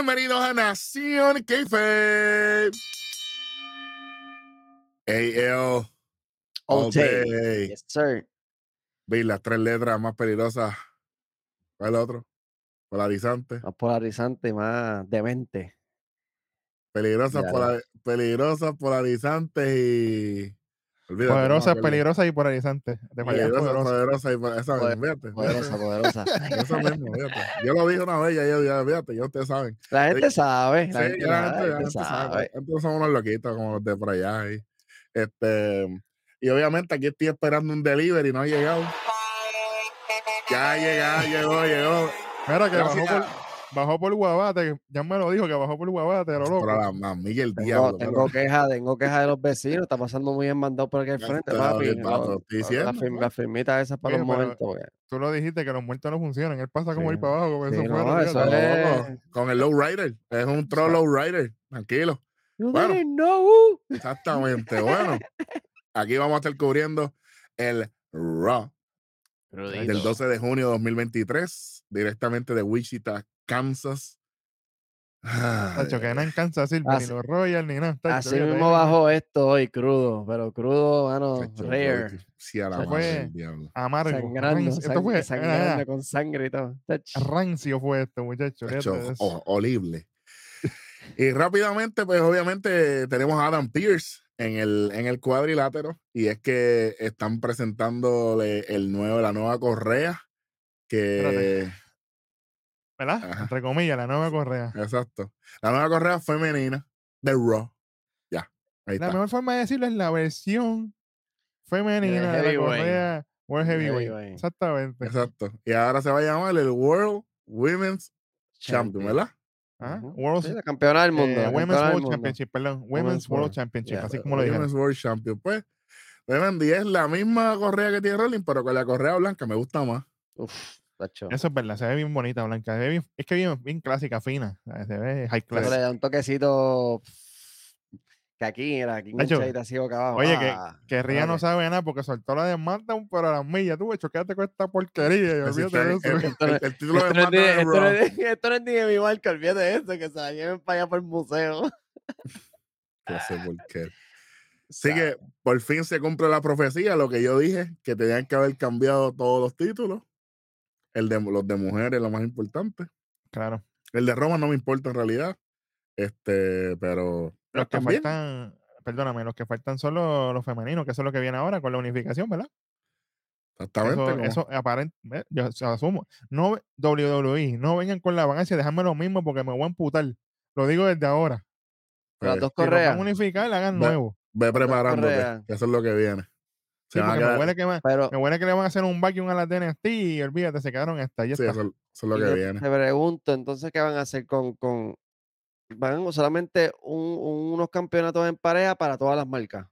Bienvenidos a Nación Keife. AL. All day. Yes, sir. Vi las tres letras más peligrosas. ¿Cuál es el otro? Polarizante. Más polarizante, más demente. Peligrosas, pola- peligrosas, polarizantes y. Olvídate, Poderosas, no peligrosas y polarizantes. Te falta Peligrosas, poderosa. poderosas y esa Poder- Poderosa, poderosa. Eso mismo, fíjate. Yo lo dije una vez, ya, ya, ya, fíjate, ya ustedes saben. La gente Sí, sabe. Sí, La gente, ya la sabe, gente, ya la gente gente sabe. sabe. Antes somos unos loquitos como los de por allá. ahí. Este, y obviamente aquí estoy esperando un delivery, no ha llegado. Ya llegó, llegó, llegó. Mira que bajó por, bajó por Guabate. Ya me lo dijo que bajó por Guabate, lo loco. La el Tengo, diablo. tengo queja, tengo queja de los vecinos. Está pasando muy bien mandado por aquí al frente, papi. la, firm- ¿no? la firmita esa para Oye, los Tú lo dijiste que los muertos no funcionan. Él pasa como Sí. ir para abajo, como Sí, eso no, fuera. eso es- Loco, con el low rider. Es un troll low rider. Tranquilo. You Bueno. didn't know. Exactamente. Bueno, aquí vamos a estar cubriendo el Raw del 12 de junio de 2023, directamente de Wichita, Kansas. Tacho, que no en Kansas City, Así- ni los Royals, ni nada. tacho, Así mismo ahí bajó esto hoy, crudo. Pero crudo, mano, Chacho, rare. Sí, a la madre fue. Amargo. Sangrando. Esto sang- fue, sangrando mira, con sangre y todo. Rancio fue esto, muchacho. Ho- horrible. y rápidamente, pues obviamente tenemos a Adam Pierce en el, en el cuadrilátero y es que están presentándole el nuevo, la nueva correa que... Espérate. ¿Verdad? Ajá. Entre comillas, la nueva correa. Exacto. La nueva correa femenina de Raw. Ya, ahí La está. mejor forma de decirlo es la versión femenina de la correa World Heavyweight. Exactamente. Exacto. Y ahora se va a llamar el World Women's Champion, ¿verdad? Ujú. World- Sí, la campeona del mundo. eh, la Women's World mundo. Championship, perdón. Women's, Women's World World. Championship, Yeah, así como lo dijeron. Women's World Champion. Pues, Wendy es la misma correa que tiene Rolling, pero con la correa blanca me gusta más. Uf, tacho. Eso es verdad, se ve bien bonita, blanca. Se ve bien- es que bien, bien clásica, fina. Se ve high Eso class. le da un toquecito que aquí era, aquí enganchadita así boca abajo. Oye, que, Ah, que Ría no sabe nada porque soltó la de SmackDown, pero a las millas. Tú, hecho, quédate con esta porquería. olvídate de eso. el- el- el título de Esto no, es esto, no Raw. es, ni- esto no es ni de mi marca, olvídate de eso, que se la lleven para allá por el museo. No sé por qué. Así que por fin se cumple la profecía, lo que yo dije, que tenían que haber cambiado todos los títulos. El de los de mujeres, lo más importante. Claro. El de Roma no me importa en realidad. Este, pero Los que también. faltan, perdóname, los que faltan son los, los femeninos, que eso es lo que viene ahora con la unificación, ¿verdad? Exactamente. Eso, eso aparente, yo asumo. No, WWE, no vengan con la vagancia, déjame lo mismo porque me voy a amputar. Lo digo desde ahora. pues, Las dos Si los van correas. a unificar, hagan Ve- nuevo. ve dos preparándote, que eso es lo que viene. Sí, porque me huele, que me, Pero me huele que le van a hacer un vacuum a las DNST y olvídate, se quedaron estas. Ya sí, está. eso, eso es lo y que viene. te pregunto, entonces, ¿qué van a hacer con, con van solamente un- unos campeonatos en pareja para todas las marcas?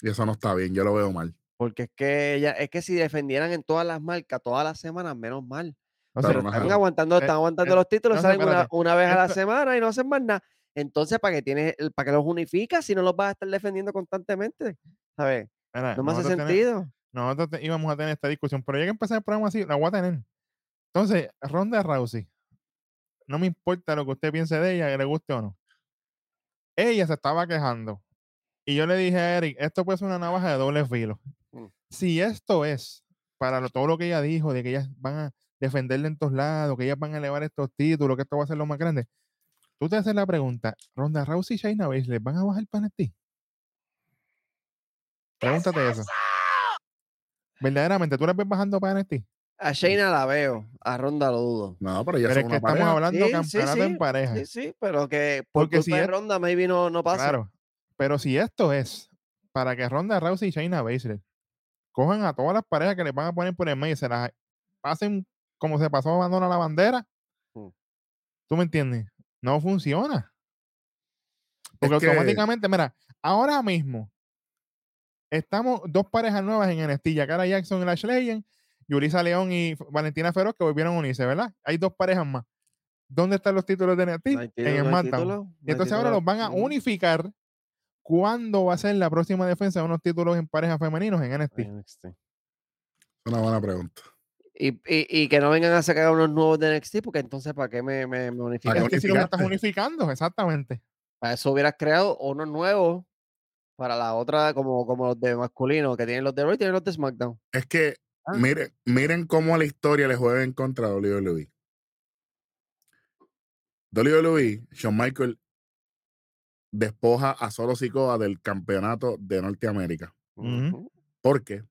Y eso no está bien, yo lo veo mal. Porque es que ella, es que si defendieran en todas las marcas, todas las semanas, menos mal. O Pero sea, no es Están aguantando, Eh, están aguantando eh, los títulos, salen una, una vez a la esto- semana y no hacen más nada. Entonces, ¿para qué tienes, para qué los unificas si no los vas a estar defendiendo constantemente? ¿Sabes? Mira, No me hace nosotros sentido. nosotros te- íbamos a tener esta discusión, pero ya que empezar el programa así, la voy a tener. Entonces, Ronda Rousey, no me importa lo que usted piense de ella, que le guste o no. Ella se estaba quejando. Y yo le dije a Eric, esto puede ser una navaja de doble filo. Mm. Si esto es para lo- todo lo que ella dijo, de que ellas van a defenderle en todos lados, que ellas van a elevar estos títulos, que esto va a ser lo más grande, tú te haces la pregunta, ¿Ronda Rousey y Shayna Baszler van a bajar para ti? Pregúntate eso. Verdaderamente, ¿tú las ves bajando para ti? A Shayna la veo, a Ronda lo dudo. No, pero ya Pero son es que una estamos pareja. hablando Sí, sí, campeonato en pareja. Sí, sí, pero que por Porque culpa si de es- Ronda maybe no, no pasa. Claro. Pero si esto es para que Ronda Rousey y Shayna Baszler cojan a todas las parejas que les van a poner por el medio y se las pasen como se pasó abandona la bandera, Mm. ¿tú me entiendes? No funciona. Porque que- automáticamente, mira, ahora mismo estamos dos parejas nuevas en NXT, Cara Jackson y Lash Legend, Yulisa León y Valentina Feroz que volvieron a unirse, ¿verdad? Hay dos parejas más. ¿Dónde están los títulos de NXT? Título, en hay SmackDown. Y entonces ahora los van a unificar. ¿Cuándo va a ser la próxima defensa de unos títulos en parejas femeninos en NXT? NXT. Una buena pregunta. Y, y, y que no vengan a sacar unos nuevos de NXT, porque entonces, ¿para qué me, me, me ¿Para unifican? Es que si los estás unificando, exactamente. Para eso hubieras creado unos nuevos para la otra, como, como los de masculino, que tienen los de Raw y tienen los de SmackDown. Es que Ah. miren, miren cómo la historia le juega en contra a WWE. WWE, Shawn Michael despoja a Solo Sikoa del campeonato de Norteamérica. Ujú. Ujú. ¿Por qué?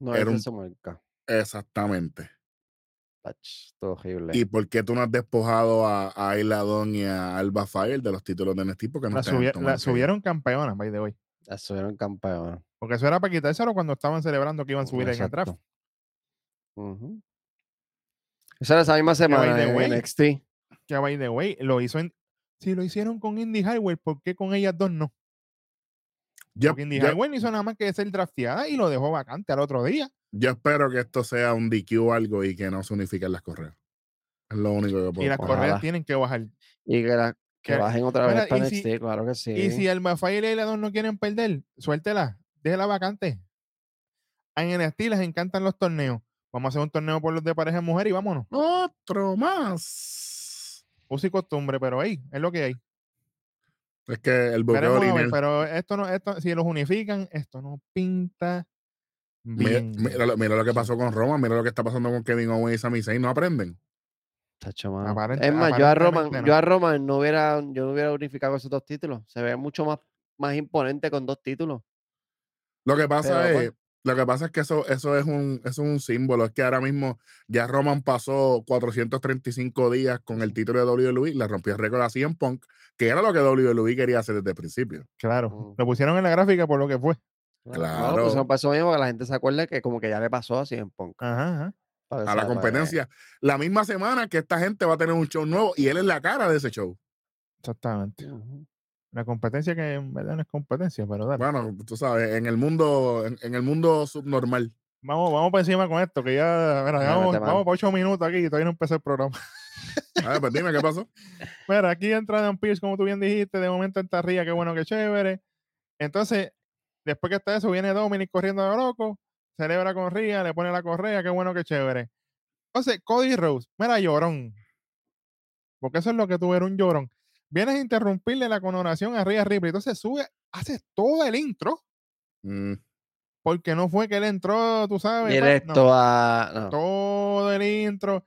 No Era es un-. Exactamente. Ach, esto horrible. ¿Y por qué tú no has despojado a, a Ayla y a Alba Fire de los títulos de NXT? Porque no La, subi- la subieron campeonas, by the way. Ya subieron campeones. Porque eso era para quitárselo cuando estaban celebrando que iban a subir en el draft. Exacto. Esa era esa misma semana en NXT. Que by the way, lo hizo en. Si lo hicieron con Indy Highway, ¿por qué con ellas dos no? Yo, Porque Indy yo- Highway no hizo nada más que ser drafteada y lo dejó vacante al otro día. yo espero que esto sea un DQ o algo y que no se unifiquen las correas. Es lo único que puedo Y las correas tienen que bajar. Y que, la- que bajen otra vez para si- NXT, claro que sí. Y si Alba Fire y la dos no quieren perder, suéltela, déjela vacante. En NXT les encantan los torneos. Vamos a hacer un torneo por los de pareja de mujer y vámonos. Otro más. Uso y costumbre, pero ahí es lo que hay. Es que el a ver, lineal. pero esto no, esto, si los unifican, esto no pinta bien. mira lo, mira lo que pasó con Roma, mira lo que está pasando con Kevin Owens y Sami Zayn, no aprenden. Tacho, mano. Aparente- es más, yo a Roman, no. yo a Roman no hubiera, yo no hubiera unificado esos dos títulos. Se ve mucho más, más imponente con dos títulos. Lo que pasa Pero, es, lo que pasa es que eso, eso es un, eso es un símbolo. Es que ahora mismo ya Roman pasó 435 días con el título de WWE, le rompió el récord a CM Punk, que era lo que WWE quería hacer desde el principio. Claro, Mm. lo pusieron en la gráfica por lo que fue. No, Claro. pues eso pasó mismo que la gente se acuerde que como que ya le pasó así en Punk. Ajá, ajá. Para A la competencia. La misma semana que esta gente va a tener un show nuevo y él es la cara de ese show. Exactamente. La competencia que en verdad no es competencia, pero dale. Bueno, tú sabes, en el mundo, en, en el mundo subnormal. Vamos, vamos por encima con esto, que ya, mira, vamos, vamos por ocho minutos aquí y todavía no empezó el programa. A ver, pues dime qué pasó. Mira, aquí entra Dan Pierce, como tú bien dijiste, de momento entra Ría, qué bueno, qué chévere. Entonces, después que está eso, viene Dominic corriendo de loco, celebra con Ría, le pone la correa, qué bueno, qué chévere. Entonces, Cody Rose, mira, llorón. Porque eso es lo que tú eres, un llorón. Vienes a interrumpirle la connotación a Ría Ripley. Entonces sube, haces todo el intro, Mm, porque no fue que él entró, tú sabes. no. Directo a. no. todo el intro,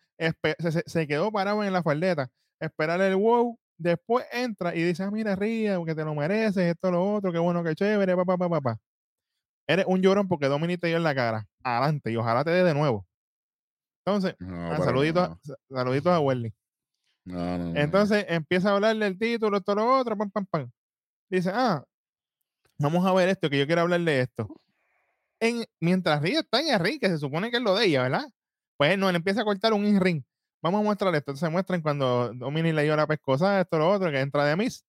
se, quedó parado en la faldeta, esperar el wow, después entra y dice, ah, mira, Ría, que te lo mereces, esto, lo otro, qué bueno, qué chévere, papá, papá, papá. Eres un llorón porque Dominic te dio en la cara. Adelante, y ojalá te dé de nuevo. Entonces, no, ah, saluditos, no, sa- saluditos a Welly. no. Entonces empieza a hablar del título, esto, lo otro, pam, pam, pam. Dice, ah, vamos a ver esto, que yo quiero hablar de esto. En, mientras Ría está en el ring, que se supone que es lo de ella, ¿verdad? Pues no, él empieza a cortar un in-ring. Vamos a mostrar esto. Entonces muestran cuando Dominic le dio la pescosa, esto, lo otro, que entra de Miss.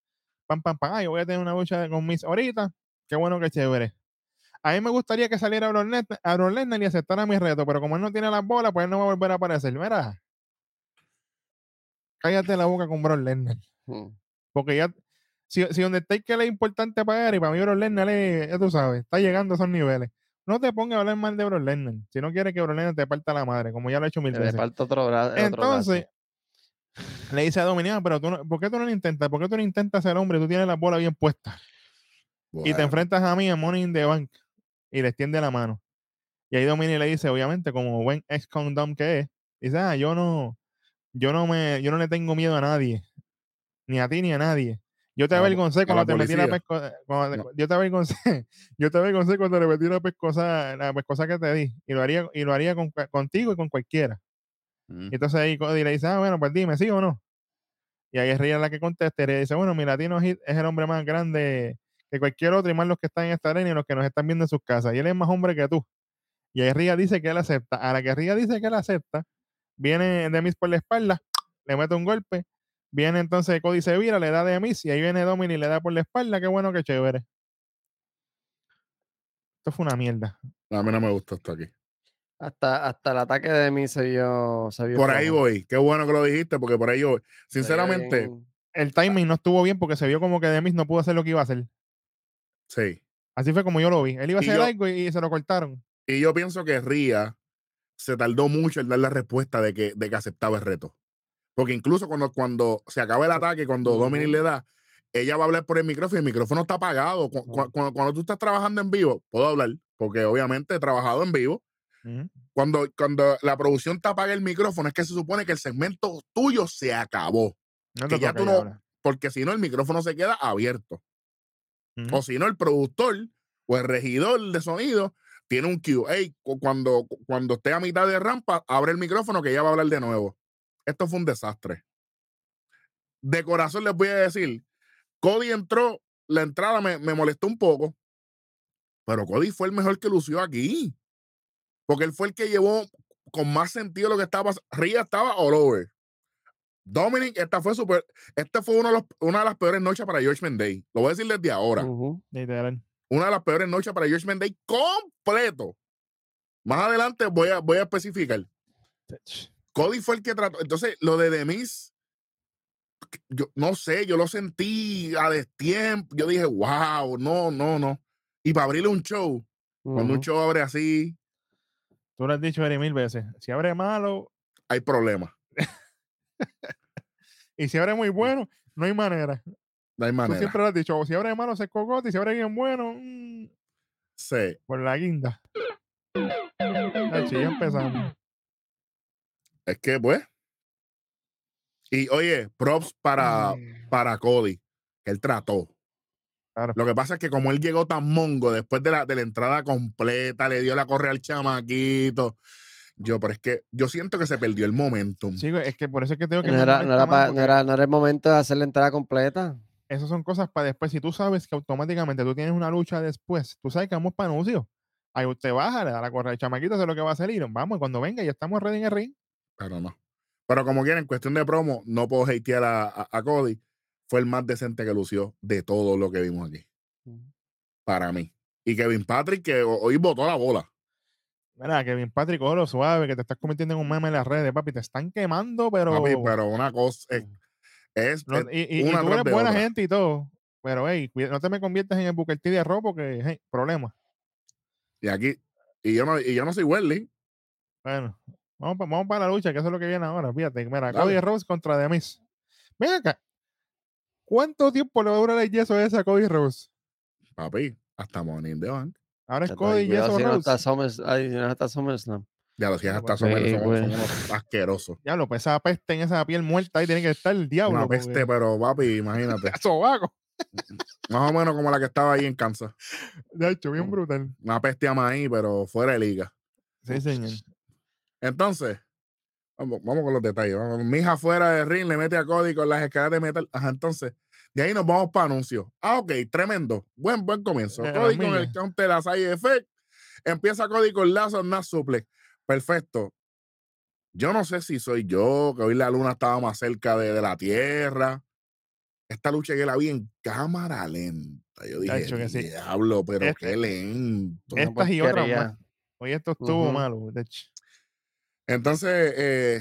Pam, pam, pam. Ah, yo voy a tener una lucha con Miss ahorita. Qué bueno, qué chévere. A mí me gustaría que saliera Brock Lesnar- a Brock Lesnar y aceptara mi reto, pero como él no tiene las bolas, pues él no va a volver a aparecer. Mira, cállate la boca con Brock Lesnar. Mm. Porque ya, si, si que es importante para él, y para mí Brock Lesnar es, ya tú sabes, está llegando a esos niveles. No te pongas a hablar mal de Brock Lesnar. Si no quieres que Brock Lesnar te parta la madre, como ya lo he hecho mil veces. falta otro brazo. Entonces, le dice a Dominic, "Ah, pero tú no, ¿por qué tú no lo intentas? ¿Por qué tú no intentas ser hombre? Tú tienes la bola bien puesta. Y te enfrentas a mí en Money in the Bank. Y le extiende la mano. Y ahí Dominic le dice, obviamente, como buen ex condom que es, dice, ah, yo no, yo no me, yo no le tengo miedo a nadie. Ni a ti ni a nadie. Yo te avergoncé cuando te metí la pescosa. No. Yo te avergoncé. Yo te avergoncé cuando le metí la pescosa, la pescosa que te di. Y lo haría, y lo haría con, contigo y con cualquiera. mm, Y entonces ahí Cody le dice, ah, bueno, pues dime, ¿sí o no? Y ahí es Ria la que contesta y le dice, bueno, mi latino Hit es el hombre más grande que cualquier otro y más los que están en esta arena y los que nos están viendo en sus casas. Y él es más hombre que tú. Y ahí Ria dice que él acepta. A la que Ria dice que él acepta, viene Demis por la espalda, le mete un golpe. Viene entonces Cody se vira, le da Demis y ahí viene Dominic y le da por la espalda. Qué bueno, qué chévere. Esto fue una mierda. a mí no me gustó esto aquí. hasta, hasta el ataque de mí se vio. Se vio Por ahí voy. Qué bueno que lo dijiste, porque por ahí yo Sinceramente, El timing no estuvo bien porque se vio como que Demis no pudo hacer lo que iba a hacer. Sí. Así fue como yo lo vi. Él iba a hacer yo- algo y, se lo cortaron. Y yo pienso que Ría se tardó mucho en dar la respuesta de que, de que aceptaba el reto. Porque incluso cuando, cuando se acaba el ataque, cuando Dominic le da, ella va a hablar por el micrófono y el micrófono está apagado. Cu- cu- Cuando, cuando tú estás trabajando en vivo, puedo hablar, porque obviamente he trabajado en vivo. Cuando, cuando la producción te apaga el micrófono, es que se supone que el segmento tuyo se acabó. No que ya tú. Porque si no, el micrófono se queda abierto. O si no, el productor o el regidor de sonido tiene un cu- cuando, cuando esté a mitad de rampa, abre el micrófono que ya va a hablar de nuevo. Esto fue un desastre. De corazón les voy a decir, Cody entró, la entrada me, me molestó un poco, pero Cody fue el mejor que lució aquí. Porque él fue el que llevó con más sentido lo que estaba. Ria estaba all over. Dominic, esta fue super. Este fue uno de los- una de las peores noches para George Day. Lo voy a decir desde ahora una de las peores noches para George Day completo. Más adelante voy a, voy a especificar. Cody fue el que trató. Entonces, lo de Demis, yo no sé, yo lo sentí a destiempo. Yo dije, wow, no, no, no. Y para abrirle un show, cuando un show abre así, Tú lo has dicho Eri, mil veces. Si abre malo hay problemas. y si abre muy bueno, no hay manera. No hay Tú manera. siempre lo has dicho. Si abre malo, se cocote. Y si abre bien bueno, mm, Sí. por la guinda. Ay, ya empezamos. Es que, pues. Y oye, props para, para Cody, que él trató. Claro. Lo que pasa es que como él llegó tan mongo después de la, de la entrada completa, le dio la correa al chamaquito. Yo, pero es que yo siento que se perdió el momentum. Chico, es que por eso es que tengo que. No era, no, molesta era más, pa- porque no era- no era el momento de hacer la entrada completa. Esas son cosas para después. Si tú sabes que automáticamente tú tienes una lucha después, tú sabes que vamos para anuncio. Ahí usted baja, le da la correa al chamaquito, eso es lo que va a salir. Vamos, y cuando venga, ya estamos ready en el ring. Pero no. Pero como quiera, en cuestión de promo, no puedo hatear a, a- a Cody. Fue el más decente que lució de todo lo que vimos aquí. Para mí. Y Kevin Patrick, que ho- hoy botó la bola. Mira, Kevin Patrick, lo suave, que te estás convirtiendo en un meme en las redes, papi. Te están quemando, pero. Papi, pero una cosa es, es- no- es y, y- y una tú eres buena otra. gente y todo. Pero, hey, no te me conviertas en el Booker T de arroz porque, hey, problema. Y aquí, y yo no, y yo no soy Welly. Bueno, vamos para la lucha, que eso es lo que viene ahora. Fíjate, mira, Dale. Cody Rose contra Demis. Ven acá. ¿Cuánto tiempo le va a durar el yeso ese a Cody Rose? Papi, hasta Morning de Bank. Ahora es Cody cuidado Yeso si no está Summers- ay, si no está SummerSlam. Ya lo hacías Ah, hasta pues, somos- güey. somos unos asquerosos. Ya lo, pues esa peste en esa piel muerta ahí tiene que estar el diablo. Una porque- peste, pero papi, imagínate. Sobaco. Más o menos como la que estaba ahí en Kansas. De hecho, bien brutal. Una peste a maíz, pero fuera de liga. Sí, señor. Entonces, vamos, vamos con los detalles. Vamos. Mi hija fuera de ring le mete a Cody con las escaleras de metal. Ajá, entonces, de ahí nos vamos para anuncios. Ah, ok, tremendo. Buen, buen comienzo. Las Cody con el counter a side effect. Empieza Cody con lazo Nas suplex. Perfecto. Yo no sé si soy yo, que hoy la luna estaba más cerca de, de la tierra. Esta lucha que la vi en cámara lenta. Yo dije, que sí. diablo, pero Este- qué lento. Estas y otras más. Oye, esto estuvo malo. De hecho. Entonces, eh,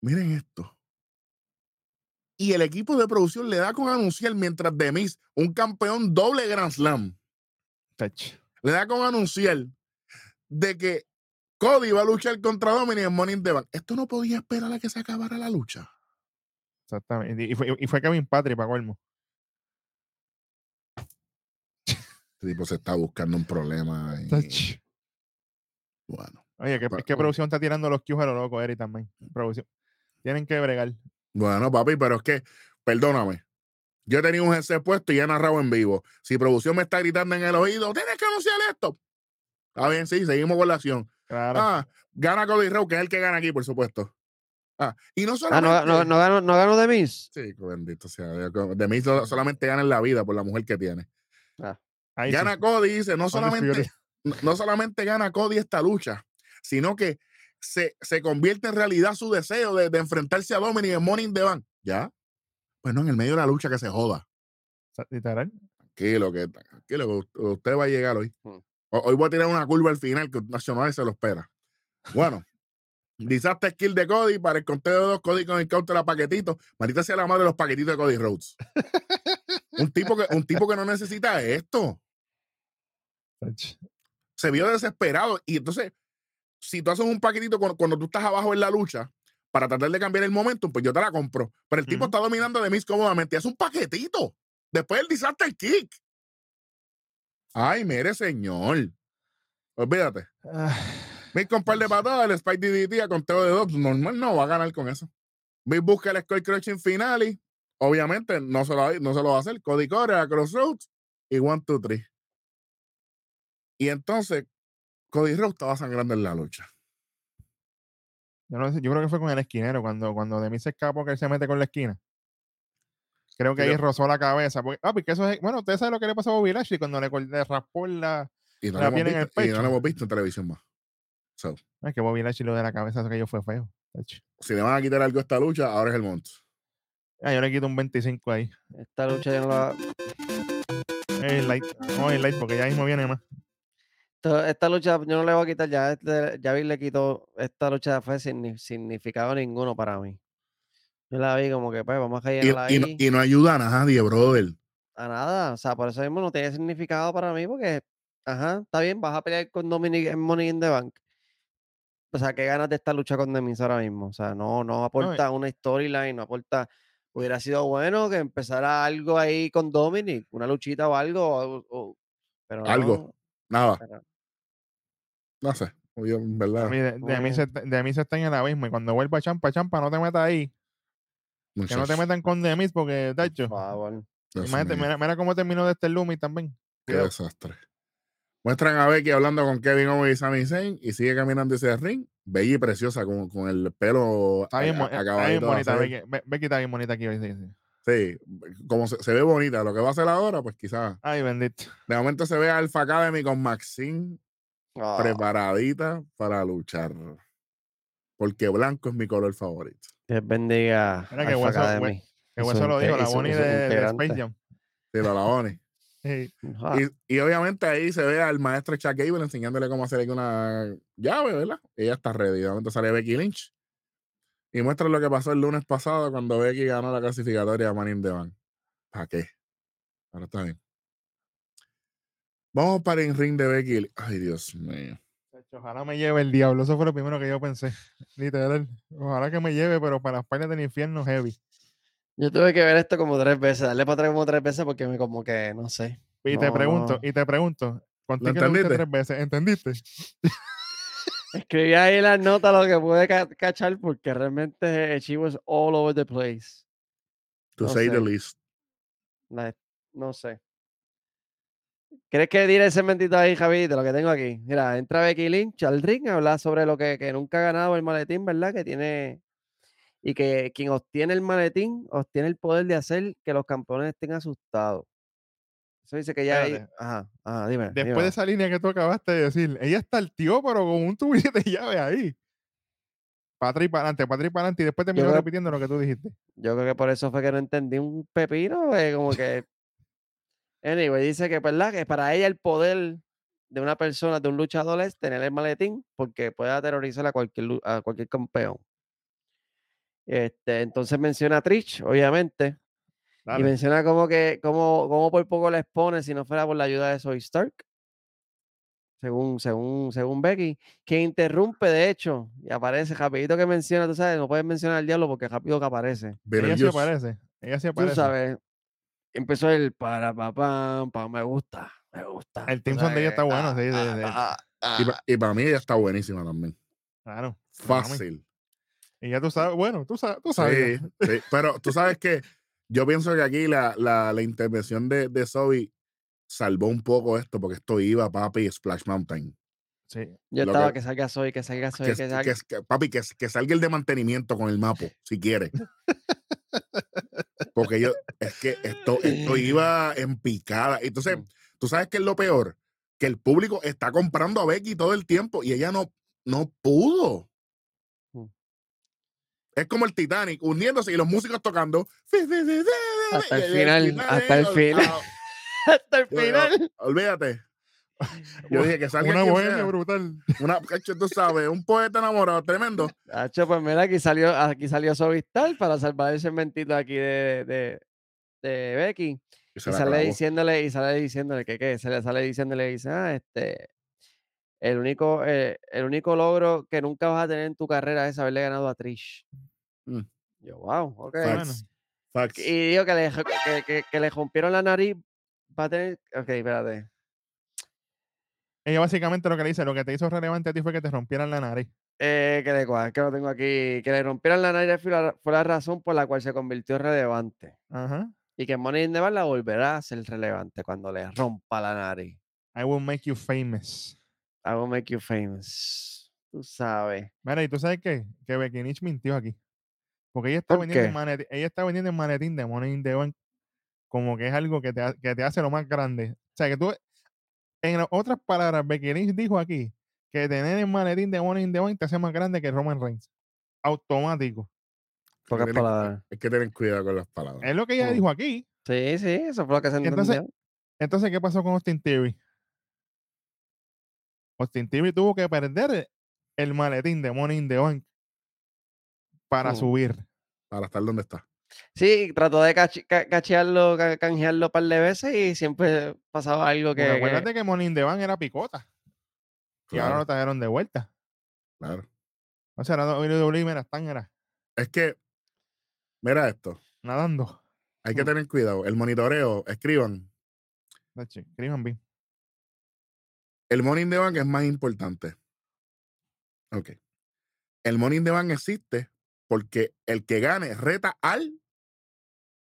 miren esto. Y el equipo de producción le da con anunciar mientras Demis, un campeón doble Grand Slam, hecho. le da con anunciar de que Cody va a luchar contra Dominic en Money in the Bank. Esto no podía esperar a que se acabara la lucha. Exactamente. Y fue, y fue Kevin Patrick para colmo. Este tipo se está buscando un problema. y, bueno, Oye, ¿qué, Pero- qué producción está tirando los cues a lo loco, Eri, también? Producción. Tienen que bregar. Bueno, papi, pero es que, perdóname. Yo he tenido un GC puesto y he narrado en vivo. Si producción me está gritando en el oído, tienes que anunciar esto. Está bien, sí, seguimos con la acción. Claro. Ah, gana Cody Rhodes, que es el que gana aquí, por supuesto. Ah, y no Ah, solamente. no, no, no ganó, no ganó. Sí, bendito sea. Dios, que De mí so- solamente gana en la vida por la mujer que tiene. Ahí sí. gana Cody, dice, no solamente, no solamente gana Cody esta lucha, sino que se, se convierte en realidad su deseo de, de enfrentarse a Dominic en Money in the Bank. ¿Ya? Pues no, en el medio de la lucha que se joda. Literal. Tranquilo, que, tranquilo, que usted- va a llegar hoy. Mm. Ho- Hoy voy a tirar una curva al final que Nacional se lo espera. Bueno, disaster skill de Cody para el conteo de dos Cody con el counter a paquetitos. Marita sea la madre de los paquetitos de Cody Rhodes. un, tipo que, un tipo que no necesita esto. Se vio desesperado y entonces si tú haces un paquetito cuando, cuando tú estás abajo en la lucha para tratar de cambiar el momentum, pues yo te la compro. Pero el tipo está dominando de Miz cómodamente. Es un paquetito. Después el disaster kick. Ay, mire, señor. Olvídate. Ah, Miz con par de patadas, el Spike DDT a conteo de dos. Normal no va a ganar con eso. Miz busca el Skull Crushing Finale. Obviamente no se, lo, va- no se lo va a hacer. Cody corre a Crossroads y one, two, three. Y entonces, Cody Rhodes estaba sangrando en la lucha. yo, no sé, yo creo que fue con el esquinero, cuando, cuando de mí se escapó que él se mete con la esquina. Creo que ahí rozó la cabeza. Porque, ah, porque eso es. Bueno, ustedes saben lo que le pasó a Bobby Lashley cuando le, le raspó la. Y no, La en el visto, y no pecho. lo hemos visto en televisión más. So, Ay, que Bobby Lashley lo de la cabeza, eso que yo fue feo. si le van a quitar algo a esta lucha, ahora es el monto. Ah, yo le quito un 25 ahí. Esta lucha yo no la. El light. No, el light, porque ya mismo viene más. Esta lucha yo no le voy a quitar, ya, este- ya vi le quitó, esta lucha fue sin significado ninguno para mí. Yo la vi como que pues vamos a Y, rellenarla y no, y no ayuda a nadie, brother. A nada, o sea, por eso mismo no tiene significado para mí porque, ajá, está bien, vas a pelear con Dominic en Money in the Bank. O sea, ¿qué ganas de esta lucha con Demis ahora mismo? O sea, no, no aporta una storyline, no aporta. Hubiera sido bueno que empezara algo ahí con Dominic, una luchita o algo, o- o- pero Algo. no, Nada, pero- no sé. Yo, en verdad, A de, de mí se, de mí se está en el abismo. Y cuando vuelva Champa, Champa, no te metas ahí. Que no te metan con Demis, porque, favor. Dios Imagínate, mira, mira cómo terminó de este Lumi también. qué Cuidado. desastre. Muestran a Becky hablando con Kevin Owens y Sami Zayn y sigue caminando ese ring. Bella y preciosa, con, con el pelo Está bien, a- a- está bien de bonita. Becky, Be- Becky está bien bonita aquí hoy. Sí, sí. Sí, como se, se ve bonita. Lo que va a hacer ahora, pues quizás. Ay, bendito. De momento se ve a Alpha Academy con Maxine Ah, preparadita para luchar. Porque blanco es mi color favorito. Dios bendiga Mira que hueso-. Que Eso eso lo dijo la Bonnie de, de Space. Jam. Sí, la. Sí. Ah, Y, y obviamente ahí se ve al maestro Chuck Gable enseñándole cómo hacer una llave, ¿verdad? Ella está ready. De momento sale Becky Lynch. Y muestra lo que pasó el lunes pasado cuando Becky ganó la clasificatoria a Man in the Bank. ¿Para qué? Ahora está bien. Vamos para el ring de Becky. Ay, Dios mío. Ojalá me lleve el diablo. Eso fue lo primero que yo pensé. Literal. Ojalá que me lleve, pero para las pailas del infierno heavy. Yo tuve que ver esto como tres veces, darle para atrás como tres veces porque me como que, no sé. Y te pregunto, no. y te pregunto, viste entendiste? tres veces, ¿entendiste? Escribí ahí las notas lo que pude ca- cachar porque realmente she was all over the place. To No say the least. No sé. ¿Quieres que dire ese mentito ahí, Javi, de lo que tengo aquí? Mira, entra Becky Lynch al ring a hablar sobre lo que, que nunca ha ganado el maletín, ¿verdad? Que tiene. Y que quien obtiene el maletín obtiene el poder de hacer que los campeones estén asustados. Eso dice que ya. Espérate. Ajá, ajá, dime. Después dime. de esa línea que tú acabaste de decir, ella está el tío, pero con un tubillo de llave ahí. Y para adelante, y para adelante, y después terminó repitiendo lo que tú dijiste. Yo creo que por eso fue que no entendí un pepino, eh, como que. Anyway, dice que, ¿verdad? Que para ella el poder de una persona, de un luchador, es tener el maletín porque puede aterrorizar a cualquier, a cualquier campeón. Este, entonces menciona a Trish, obviamente, y menciona como que, como, como por poco la expone si no fuera por la ayuda de Soy Stark. Según, según, según Becky, que interrumpe de hecho y aparece rapidito que menciona, tú sabes, no puedes mencionar al diablo porque rápido que aparece. Ella sí Beetlejuice. aparece. Ella sí Tú aparece. sabes, empezó el para pa pam, pa, me gusta, me gusta. El team song de ella está bueno, ah, sí, de- ah, de- ah, ah, Y, pa- y para mí ella está buenísima también. Claro. Fácil. Y ya tú sabes, bueno, tú sabes, tú sabes. Sí, sí, Pero tú sabes que yo pienso que aquí la, la, la intervención de, de Zoe salvó un poco esto, porque esto iba, papi, Splash Mountain. Sí. Yo lo estaba que- que salga soy, que salga soy, Que, que que- salga. que- papi, que, que salga el de mantenimiento con el mapo, si quiere. Porque yo, es que esto, esto iba en picada. Entonces, Mm. tú sabes que es lo peor, que el público está comprando a Becky todo el tiempo y ella no, no pudo. Mm. Es como el Titanic, hundiéndose y los músicos tocando. Hasta el final, hasta el final. Hasta el final. Olvídate. Yo dije que salga Una bohemia sea. brutal. Una, cacho, tú sabes, un poeta enamorado, tremendo. Hacho, pues mira, aquí salió, aquí salió Sovistar para salvar el segmentito aquí de, de, de Becky. Y Y sale diciéndole, y sale diciéndole que qué, se le sale diciéndole, dice, ah, este, el único, eh, el único logro que nunca vas a tener en tu carrera es haberle ganado a Trish. Mm. Yo, wow, ok. Facts. Facts. Y digo que le, que, que- que le rompieron la nariz. Va a tener. Ok, espérate. Ella básicamente lo que le dice, lo que te hizo relevante a ti fue que te rompieran la nariz. Eh, que de cuál, que lo tengo aquí. Que le rompieran la nariz fue la, fue la razón por la cual se convirtió relevante. Ajá. Y que Money in the Bank la volverá a ser relevante cuando le rompa la nariz. I will make you famous. I will make you famous. Tú sabes. Mira, y tú sabes qué? Que Becky Lynch mintió aquí. Porque ella está, ¿Por vendiendo el maletín, ella está vendiendo el maletín de Money in the Bank como que es algo que te, que te hace lo más grande. O sea, que tú, en otras palabras, Becky Lynch dijo aquí que tener el maletín de Money in the Bank te hace más grande que Roman Reigns. Automático. Pocas Hay que tener- palabras. Hay que tener cuidado con las palabras. Es lo que ella Mm. dijo aquí. Sí, sí, eso fue lo que se entonces- entendió. Entonces, ¿qué pasó con Austin Theory? Austin Theory tuvo que perder el maletín de Money in the Bank para Mm. subir. Para estar donde está. Sí, trató de cachearlo, ca- canjearlo un par de veces y siempre pasaba algo que. que- acuérdate que Money in the Bank era picota. Y ahora lo trajeron de vuelta. claro. O sea, era WWE, mira, están era Es que, mira esto. nadando. Hay que Mm. tener cuidado. El monitoreo, escriban. Escriban bien. El Money in the Bank es más importante. Ok. El the Bank existe porque el que gane reta al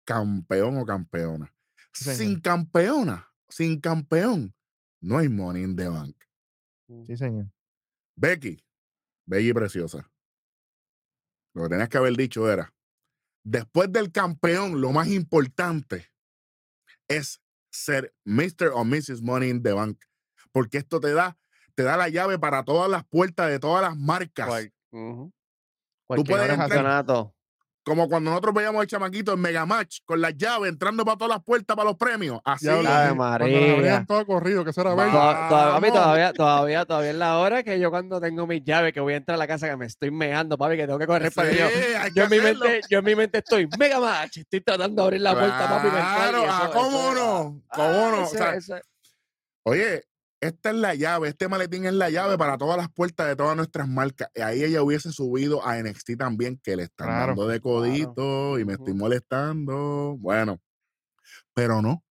campeón o campeona. Sí, señor. Sin campeona, sin campeón, no hay Money in the Bank. Sí, señor. Becky, bella y preciosa. Lo que tenías que haber dicho era, después del campeón, lo más importante es ser Mr. o Mrs. Money in the Bank. Porque esto te da, te da la llave para todas las puertas de todas las marcas. Cual- ujú. puedes Cualquier entrar- campeonato. Como cuando nosotros veíamos el chamaquito en Megamatch con las llaves entrando para todas las puertas para los premios. Así. Cuando nos María. todo corrido, que eso era Va. bello. Toda- toda- papi, Vamos. todavía, todavía, todavía es la hora que yo cuando tengo mis llaves, que voy a entrar a la casa, que me estoy meando, papi, que tengo que correr para Sí, yo. en, mi mente, yo en mi mente estoy mega match, estoy tratando de abrir la puerta, papi, Claro, ah, ¿cómo eso- no? ah, ¿Cómo no? O ese- sea, ese- Oye, esta es la llave, este maletín es la llave para todas las puertas de todas nuestras marcas. Y ahí ella hubiese subido a NXT también, que le están Claro, dando de codito y me estoy molestando. Bueno, pero no.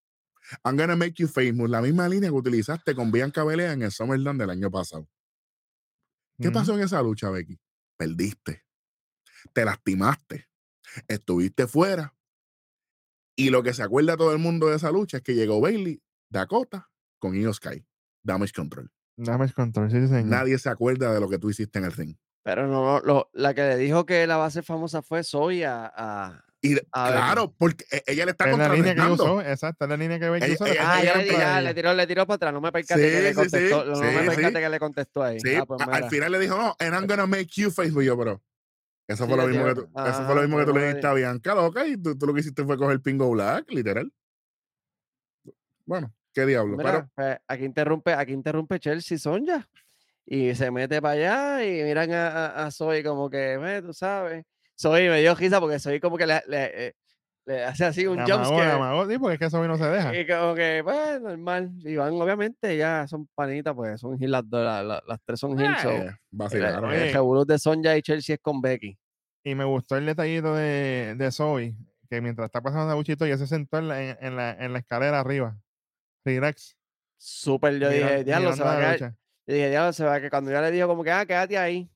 I'm gonna make you famous, la misma línea que utilizaste con Bianca Belair en el SummerSlam del año pasado. ¿Qué pasó en esa lucha, Becky? Perdiste. Te lastimaste. Estuviste fuera. Y lo que se acuerda todo el mundo de esa lucha es que llegó Bailey, Dakota, con Io Sky. Damage Control. Damage control, sí, señor. Nadie se acuerda de lo que tú hiciste en el ring. Pero no, no, lo- la que le dijo que la base famosa fue Zoe a, a- Y A ver. claro, porque e- ella le está Es la línea que usó, exacto, es la línea que Becky Ella- usó. Ah, ella le, ella. le tiró, le tiró para atrás, no me percaté que Sí, le sí, contestó, sí, no sí, me percaté sí. que le contestó ahí. Sí, Ah, pues a- al final le dijo, no, and I'm gonna make you. Y yo, pero eso Sí, fue lo le mismo que tú, eso fue lo mismo que tú le dijiste a Bianca, loca, y tú, tú lo que hiciste fue coger Pingo Black, literal. Bueno, qué diablo. Mira, pero pues, aquí interrumpe, aquí interrumpe Chelsea Sonja y se mete para allá y miran a, a, a Zoe como que, "Ve, tú sabes. Zoe me dio risa porque Zoe como que le, le, eh, le hace así un La jump amagó, la scare. amagó, sí, porque es que hoy no se deja. Y como que, pues, normal. Y van, obviamente, ya son panitas, pues son heel las dos, la- la- las tres son so, eh, el, vacilaron. el revolú de Sonja y Chelsea es con Becky. Y me gustó el detallito de, de Zoe, que mientras está pasando la buchito, ya se sentó en la, en, en la, en la escalera arriba. Relax. Súper, yo mira- dije, diablo, se va a quedar. Yo dije, diablo, se va a que cuando ya le dijo como que, ah, quédate ahí,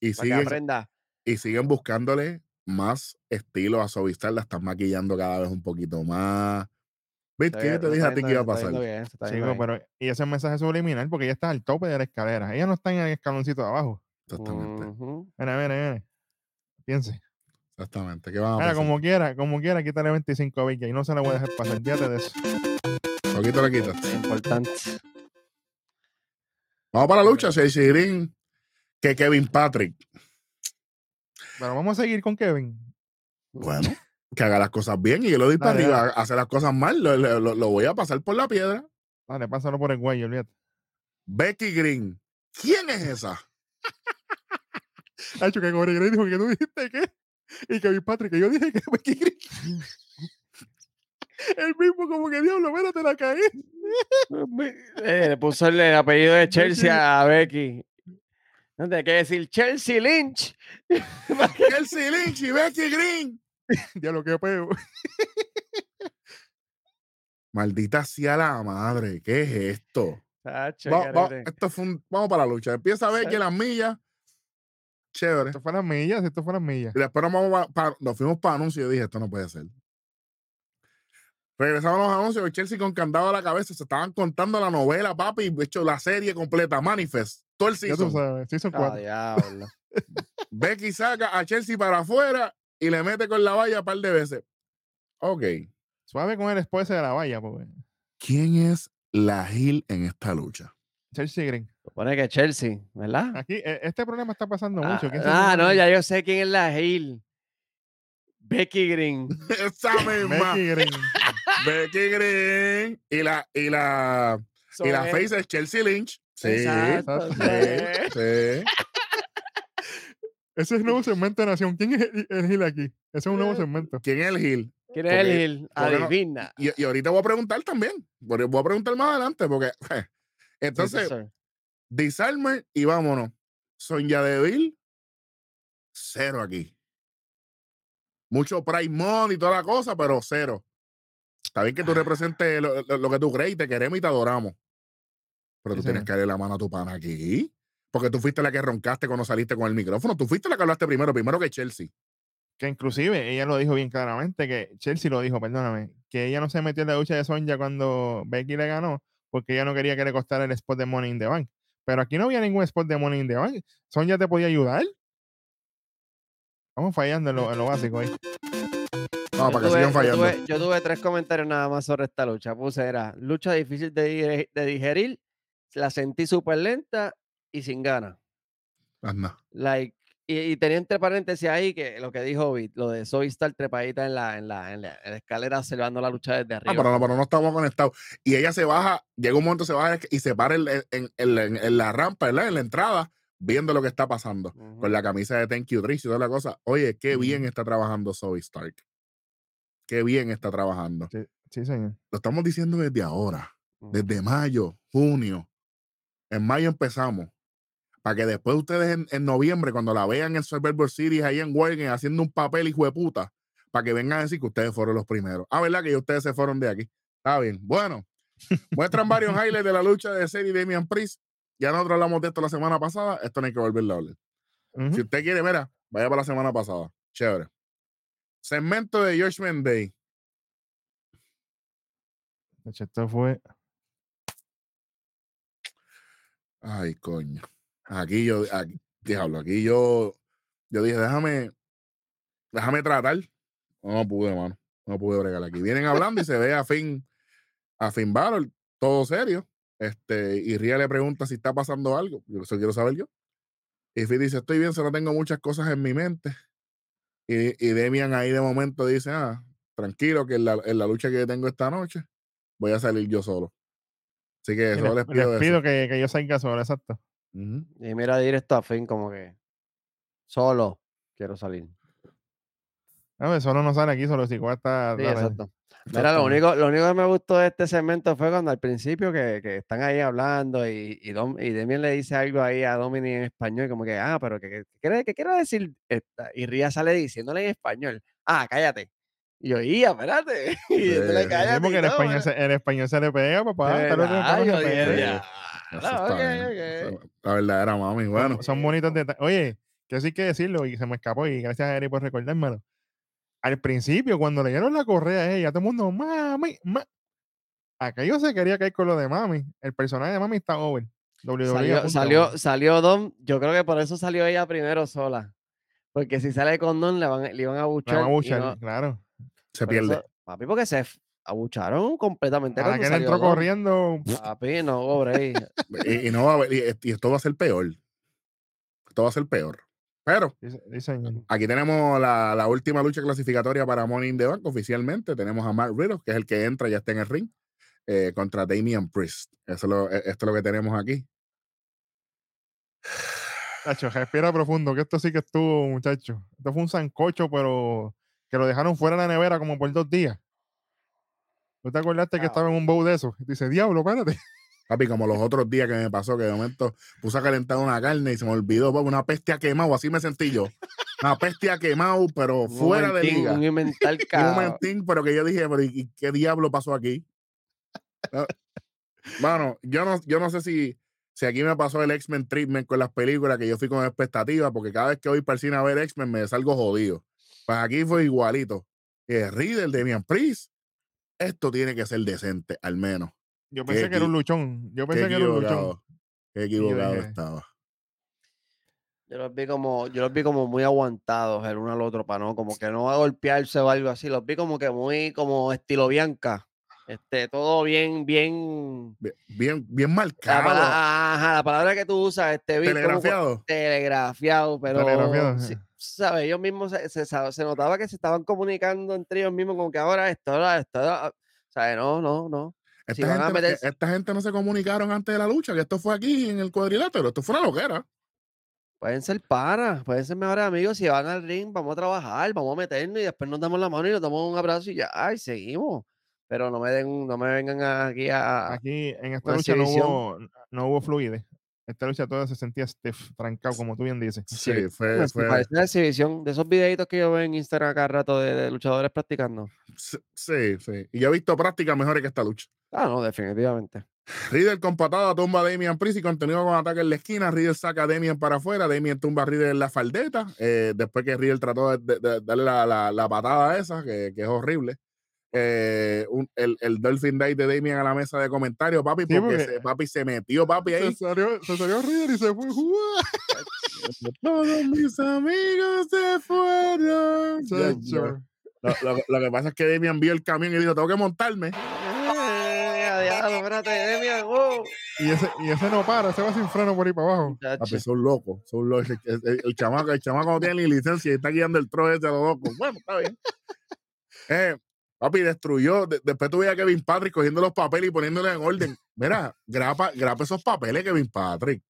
Y para que siguen, aprenda. y siguen buscándole más estilo a Sovistar, la están maquillando cada vez un poquito más. ¿Ves Se qué yo te dije a ti que iba a pasar? bien, Chico, pero y ese mensaje subliminal porque ella está al tope de la escalera. Ella no está en el escaloncito de abajo. Exactamente. Mira, mira, mira. Piense. exactamente. ¿Qué a pasar? como quiera, como quiera, quítale 25 a y no se la voy a dejar pasar. Fíjate de eso. Poquito le quitas. Importante. Vamos para la lucha, Chelsea Green, que Kevin Patrick. Pero vamos a seguir con Kevin. Bueno, que haga las cosas bien y yo lo doy para Dale, arriba. Hace las cosas mal, lo, lo- lo- lo voy a pasar por la piedra. Dale, pásalo por el güey, olvídate. Becky Green. ¿Quién es esa? Hacho, que Corey Gray dijo que tú dijiste que. Y Kevin Patrick, que yo dije que Becky Green. El mismo como que diablo, mira, te la caí. Eh, le puso el, el apellido de Chelsea a Becky. No hay que decir Chelsea Lynch. Chelsea Lynch y Becky Green. Diablo, qué peo. Maldita sea la madre, ¿qué es esto? Tacho, Va- va- carete. esto fue un- vamos para la lucha. Empieza a ver que las millas, chévere. Esto fue las millas, esto fue las millas. Y después nos, vamos pa- pa- nos fuimos para anuncios y yo dije, esto no puede ser. Regresamos a los anuncios, Chelsea con candado a la cabeza, se estaban contando la novela, papi, y de hecho la serie completa, Manifest, todo el Ya tú season. sabes, Season Ah, 4. diablo. Becky saca a Chelsea para afuera y le mete con la valla un par de veces. Ok, Suave con el esposo de la valla, pues. ¿quién es la Gil en esta lucha? Chelsea Green. Supone que Chelsea, ¿verdad? Aquí, e- este problema está pasando Ah, mucho. ¿Quién se ah, no, ya yo sé quién es la Hill. Becky Green. Esa misma, Becky Green. Becky Green y la, y la, y la face es Chelsea Lynch. Sí, Exacto, sí, sí. Ese es un nuevo segmento de Nación. ¿Quién es el, el Gil aquí? Ese es un nuevo Eh, segmento. ¿Quién es el Gil? ¿Quién es el no- Adivina. Y, y ahorita voy a preguntar también. porque Voy a preguntar más adelante porque. Entonces, Sí, sir. Disarmer y vámonos. Sonia Deville, cero aquí. Mucho Pride Money y toda la cosa, pero cero. Está bien que tú representes lo, lo- lo que tú crees y te queremos y te adoramos. Pero Sí, tú tienes señor. que darle la mano a tu pana aquí. Porque tú fuiste la que roncaste cuando saliste con el micrófono. Tú fuiste la que hablaste primero, primero que Chelsea. Que inclusive ella lo dijo bien claramente, que Chelsea lo dijo, perdóname, que ella no se metió en la lucha de Sonja cuando Becky le ganó, porque ella no quería que le costara el spot de Money in the Bank. Pero aquí no había ningún spot de Money in the Bank. Sonja te podía ayudar. Vamos fallando en lo, en lo básico ahí. No, Yo para que tuve- sigan yo fallando. tuve- Yo tuve tres comentarios nada más sobre esta lucha. Puse, era lucha difícil de, de digerir, la sentí súper lenta y sin ganas. Anda. Like, y, y tenía entre paréntesis ahí que lo que dijo Bit, lo de Zoe Star trepadita en la, en la, en la, en la escalera observando la lucha desde arriba. Ah, pero no, pero no estamos conectados. Y ella se baja, llega un momento, se baja y se para en, en- la rampa, ¿verdad? En la entrada, viendo lo que está pasando. Ujú. Con la camisa de Thank You Trish y toda la cosa. Oye, qué bien está trabajando Zoe Stark. Qué bien está trabajando. Sí, señor. Lo estamos diciendo desde ahora, desde mayo, junio. En mayo empezamos. Para que después ustedes en, en noviembre, cuando la vean en Survivor Series ahí en Wargame haciendo un papel hijo de puta, para que vengan a decir que ustedes fueron los primeros. Ah, ¿verdad? Que ustedes se fueron de aquí. Está bien. Bueno, muestran varios highlights de la lucha de Seth y Damian Priest. Ya nosotros hablamos de esto la semana pasada. Esto no hay que volverlo a hablar. Si usted quiere, mira, vaya para la semana pasada. Chévere. Segmento de Judgment Day. Tacho, Esto fue. Ay, coño. Aquí yo, aquí, diablo, aquí yo, yo dije, déjame, déjame tratar. No pude, mano. No pude bregar aquí. Vienen hablando y se ve a Finn, a Finn Balor, todo serio. Este, y Ria le pregunta si está pasando algo. Yo eso quiero saber yo. Y Finn dice, estoy bien, solo tengo muchas cosas en mi mente. Y, y Demian ahí de momento dice, ah, tranquilo, que en la, en la lucha que tengo esta noche, voy a salir yo solo. Así que solo les, les pido les eso. pido que, que yo salga solo, exacto. Y mira directo a fin como que solo quiero salir. A ver, solo no sale aquí, solo si. Sí, dale. exacto. Mira, lo único, lo único que me gustó de este segmento fue cuando al principio que, que están ahí hablando y, y, Dom- y Demian le dice algo ahí a Dominic en español, como que, ah, pero ¿qué, qué, qué quiere decir? esta? Y Ria sale diciéndole en español, ah, cállate. Y yo, ¡ya, espérate! Y Sí, Sí, cállate. porque todo, español, ¿verdad? se, español se le pega, papá. Verdad, La verdadera mami. Son- Bueno, Son, bonitos detalles. Oye, que sí hay que decirlo y se me escapó y gracias a Eri por recordármelo. Al principio, cuando le dieron la correa a ella, todo el mundo, mami, ma. Aquello se quería caer con lo de mami. El personaje de mami está over. WWE Salió, salió, Dom, yo creo que por eso salió ella primero sola. Porque si sale con Don, le, van, le iban a La buchar. van a y buchar, no- claro. se pierde. eso- papi, porque se abucharon completamente. A cuando que él entró corriendo. Papi, no, pobre. Y, y no va a haber- y, y esto va a ser peor. Esto va a ser peor. Pero aquí tenemos la, la última lucha clasificatoria para Money in the Bank oficialmente. Tenemos a Mark Riddle, que es el que entra, ya está en el ring, eh, contra Damian Priest. Eso es lo, e- esto es lo que tenemos aquí. Tacho, respira profundo, que esto sí que estuvo, muchacho. Esto fue un sancocho, pero que lo dejaron fuera de la nevera como por dos días. ¿Tú te acordaste que Ah. estaba en un bowl de eso? Y dice, diablo, espérate. Papi, como los otros días que me pasó, que de momento puse a calentar una carne y se me olvidó, papi, una bestia quemado, así me sentí yo. Una bestia quemado, pero fuera de liga. Un invental Un momentín, pero que yo dije, pero ¿y qué diablo pasó aquí? Ah, Mano, yo no, yo no sé si, si aquí me pasó el X-Men treatment con las películas, que yo fui con expectativas, porque cada vez que voy para el cine a ver X-Men me salgo jodido. Pues aquí fue igualito. Eh, Riddle, Damian Priest, esto tiene que ser decente, al menos. Yo pensé que era un luchón. Yo pensé que era un luchón. equivocado. Qué equivocado estaba. Yo los vi como, yo los vi como muy aguantados el uno al otro para no, como que no va a golpearse o algo así. Los vi como que muy como estilo Bianca. Este, todo bien, bien. Bien, bien, La, marcado. ajá, la palabra que tú usas, este como telegrafiado. telegrafiado, pero Telegrafiado, sí. ¿sabes? Ellos mismos se, se, notaba que se estaban comunicando entre ellos mismos, como que ahora esto, ahora esto, ahora- ¿sabes? No, no, no. Si Esta gente, no- meter- esta gente no se comunicaron antes de la lucha, que esto fue aquí en el cuadrilátero. Esto fue una loquera. Pueden ser panas, pueden ser mejores amigos. Si van al ring, vamos a trabajar, vamos a meternos y después nos damos la mano y nos damos un abrazo y ya, ay, seguimos. Pero no me den, no me vengan aquí a. Aquí en esta lucha no hubo, no hubo fluidez. Esta lucha toda se sentía stiff, trancado, como tú bien dices. Sí, fue, fue- parece una exhibición de esos videitos que yo veo en Instagram cada rato de, de luchadores practicando. sí, sí, sí. Y yo he visto prácticas mejores que esta lucha. Ah, no, definitivamente. Riddle con patada tumba a Damian Priest y continúa con ataque en la esquina. Riddle saca a Damian para afuera. Damian tumba a Riddle en la faldeta. eh, después que Riddle trató de, de- de darle la, la- la patada esa, que, que es horrible. Eh, un- el, el Dolphin Day de Damian a la mesa de comentarios, papi, Sí, porque, porque- se, papi se metió, papi, ahí. Se salió, se salió Riddle y se fue. Todos mis amigos se fueron. Lo, lo- lo que pasa es que Damian vio el camión y dijo, tengo que montarme. Eh, a. Y ese, y ese no para, se va sin freno por ahí para abajo. Papi, son locos, son locos. El, el- el- el chamaco, el chamaco no tiene ni licencia y está guiando el tro ese a los locos. Bueno, está bien. Eh, papi, destruyó. de- después tuve a Kevin Patrick cogiendo los papeles y poniéndolos en orden. Mira, grapa, grapa esos papeles, Kevin Patrick.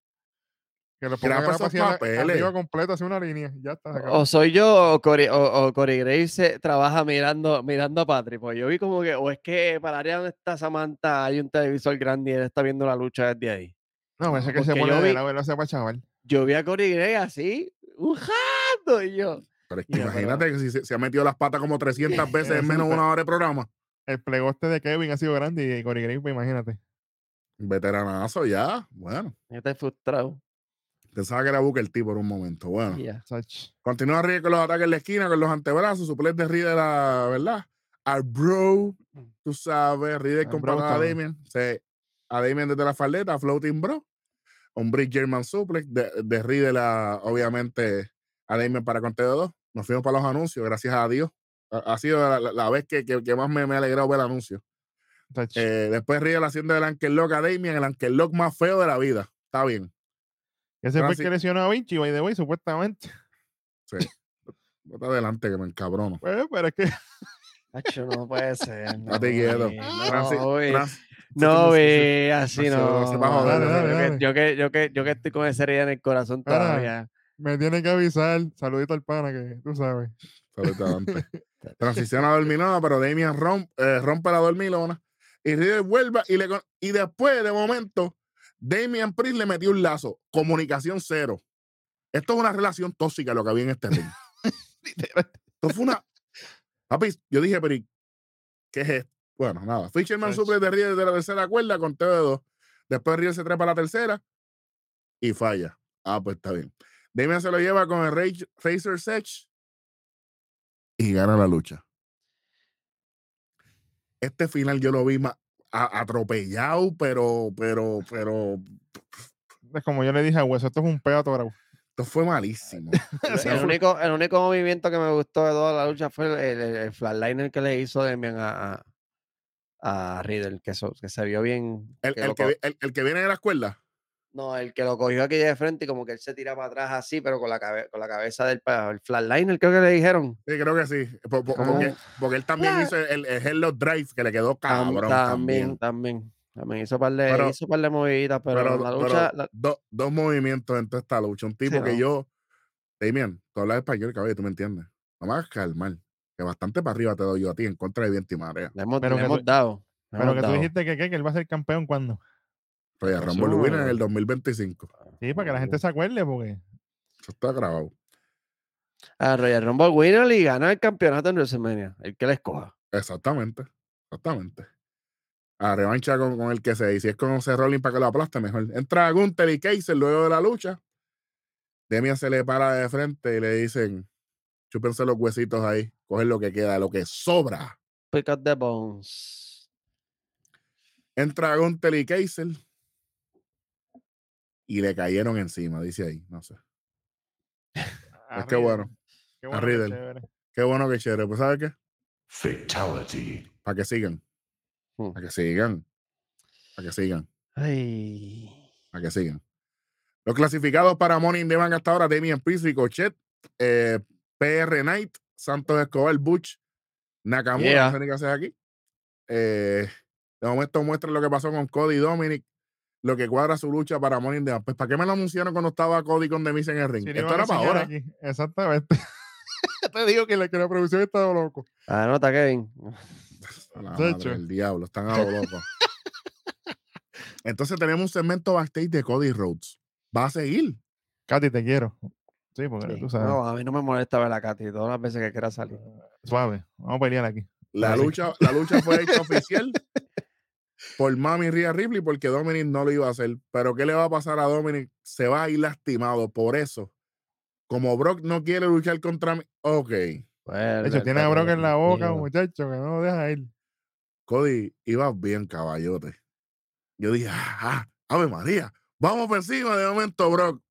Que lo Grapa esos la- papeles. así una línea. Ya está. O soy yo o Corey, o, o Corey Graves se trabaja mirando, mirando a Patrick. Pues yo vi como que, o es que para el área donde está Samantha hay un televisor grande y él está viendo la lucha desde ahí. No, parece que se pone yo de vi- lo hace para chaval. Yo vi a Corey Graves así, ujando y yo. Pero es que pero- imagínate que si se, se ha metido las patas como 300 veces en menos de una hora de programa. El plegoste de Kevin ha sido grande y Corey pues, imagínate. Veteranazo ya. Bueno, Yo estoy frustrado. pensaba que era Booker T por un momento. Bueno. y ya. Sach. Continúa Riddle con los ataques en la esquina, con los antebrazos, suples de Riddle, la verdad. Al bro, tú sabes, Al con a. Damien. Sí, a Damien desde la faldeta, floating bro. Un bridge German suplex de, de Riddle, a, obviamente, a Damien para conteo de dos. Nos fuimos para los anuncios, gracias a Dios. Ha, ha sido la, la- la vez que, que- que más me, me ha alegrado ver el anuncio. Eh, después Riddle haciendo el Ankel Lock a Damien, el Ankel Lock más feo de la vida. Está bien. Ese fue el que lesionó a Vinci, by the way, supuestamente. Bota adelante que me encabrono. Pues, pero es que no puede ser. No, vi, Francis- no, no, sí, sí, vi, así sí, no. no, yo, que, yo, que, yo, que, yo que estoy con esa herida en el corazón Ahora, todavía. Me tiene que avisar. Saludito al pana que tú sabes. Saludito. Transiciona a dormilona, pero Damian romp- eh, rompe la dormilona. Y Riddle vuelve y, le, y después, de momento, Damian Priest le metió un lazo. Comunicación cero. Esto es una relación tóxica lo que había en este ring. Esto fue una. Papi, yo dije, pero ¿y ¿qué es esto? Bueno, nada. Fisherman suple de Riddle desde la tercera cuerda con TO de dos. Después Riddle se trepa a la tercera y falla. Ah, pues está bien. Damian se lo lleva con el Rage- Razor Edge y gana la lucha. Este final yo lo vi a- atropellado, pero, pero, pero, Es como yo le dije a Hueso, esto es un pedo autógrafo. esto fue malísimo. Sí, el, fue- único, el único movimiento que me gustó de toda la lucha fue el, el, el flatliner que le hizo Demian a, a, a Riddle, que, se vio bien. El, que el lo que, co- vi- el- el que viene de la escuela. No, el que lo cogió aquí de frente y como que él se tira para atrás así, pero con la, cabe- con la cabeza del el flatliner, creo que le dijeron. Sí, creo que sí. Porque, porque él también Ah. hizo el, el Hello Drive que le quedó cabrón. también, también. también. También hizo par de, Pero- hizo par de moviditas, pero, Pero, la pero lucha. la- do- dos movimientos en toda esta lucha. Un tipo que no. yo. Damien, tú hablas español, cabrón, tú me entiendes. No me hagas calmar. Que bastante para arriba te doy yo a ti en contra de viento y marea. le hemos, Pero le que hemos tú- dado. Pero hemos que tú dijiste que, ¿qué? que él va a ser campeón cuando. Royal Rumble Winner en el 2025. Sí, para que la gente se acuerde, porque. Eso está grabado. A Royal Rumble Winner y gana el campeonato en WrestleMania. El que le escoja. Exactamente. Exactamente. A revancha con, con el que se. Y si es con Seth Rollins para que lo aplaste, mejor. Entra Gunther y Kaiser luego de la lucha. Demian se le para de frente y le dicen: chúpense los huesitos ahí. Cogen lo que queda, lo que sobra. Pick up the bones. Entra Gunther y Kaiser. Y le cayeron encima, dice ahí. No sé. a qué bueno. Qué A bueno, Riddle. chévere. Qué bueno que chévere. Pues, ¿sabes qué? Fatality. Para que sigan. Hmm. Para que sigan. Para que sigan. Ay. Para que sigan. Los clasificados para Money in the Bank hasta ahora: Damian Priest, Ricochet, eh, PR Knight, Santos Escobar, Butch, Nakamura. Yeah. No sé ni qué haces aquí. Eh, de momento muestra lo que pasó con Cody y Dominic, lo que cuadra su lucha para Money in the Bank. Pues, ¿para qué me lo anunciaron cuando estaba Cody con Demis en el ring? Sí, Esto era para ahora. aquí. Exactamente. Te digo que la, que la producción está loco. Anota, Kevin. A la De madre hecho. del diablo, están a lo loco. Entonces tenemos un segmento backstage de Cody Rhodes. Va a seguir. Katy, te quiero. Sí, porque Sí. tú sabes. No, a mí no me molesta ver a Katy todas las veces que quiera salir. Suave. Vamos a pelear aquí. La lucha, la lucha fue hecha oficial por Mami Rhea Ripley porque Dominic no lo iba a hacer. Pero ¿qué le va a pasar a Dominic? Se va a ir lastimado. Por eso, como Brock no quiere luchar contra mí, ok. De Vuelve hecho, tiene a Brock en la boca, muchacho, que no lo deja ir. Cody, ibas bien, caballote. Yo dije, ah, ah, Ave María, vamos por encima de momento, Brock.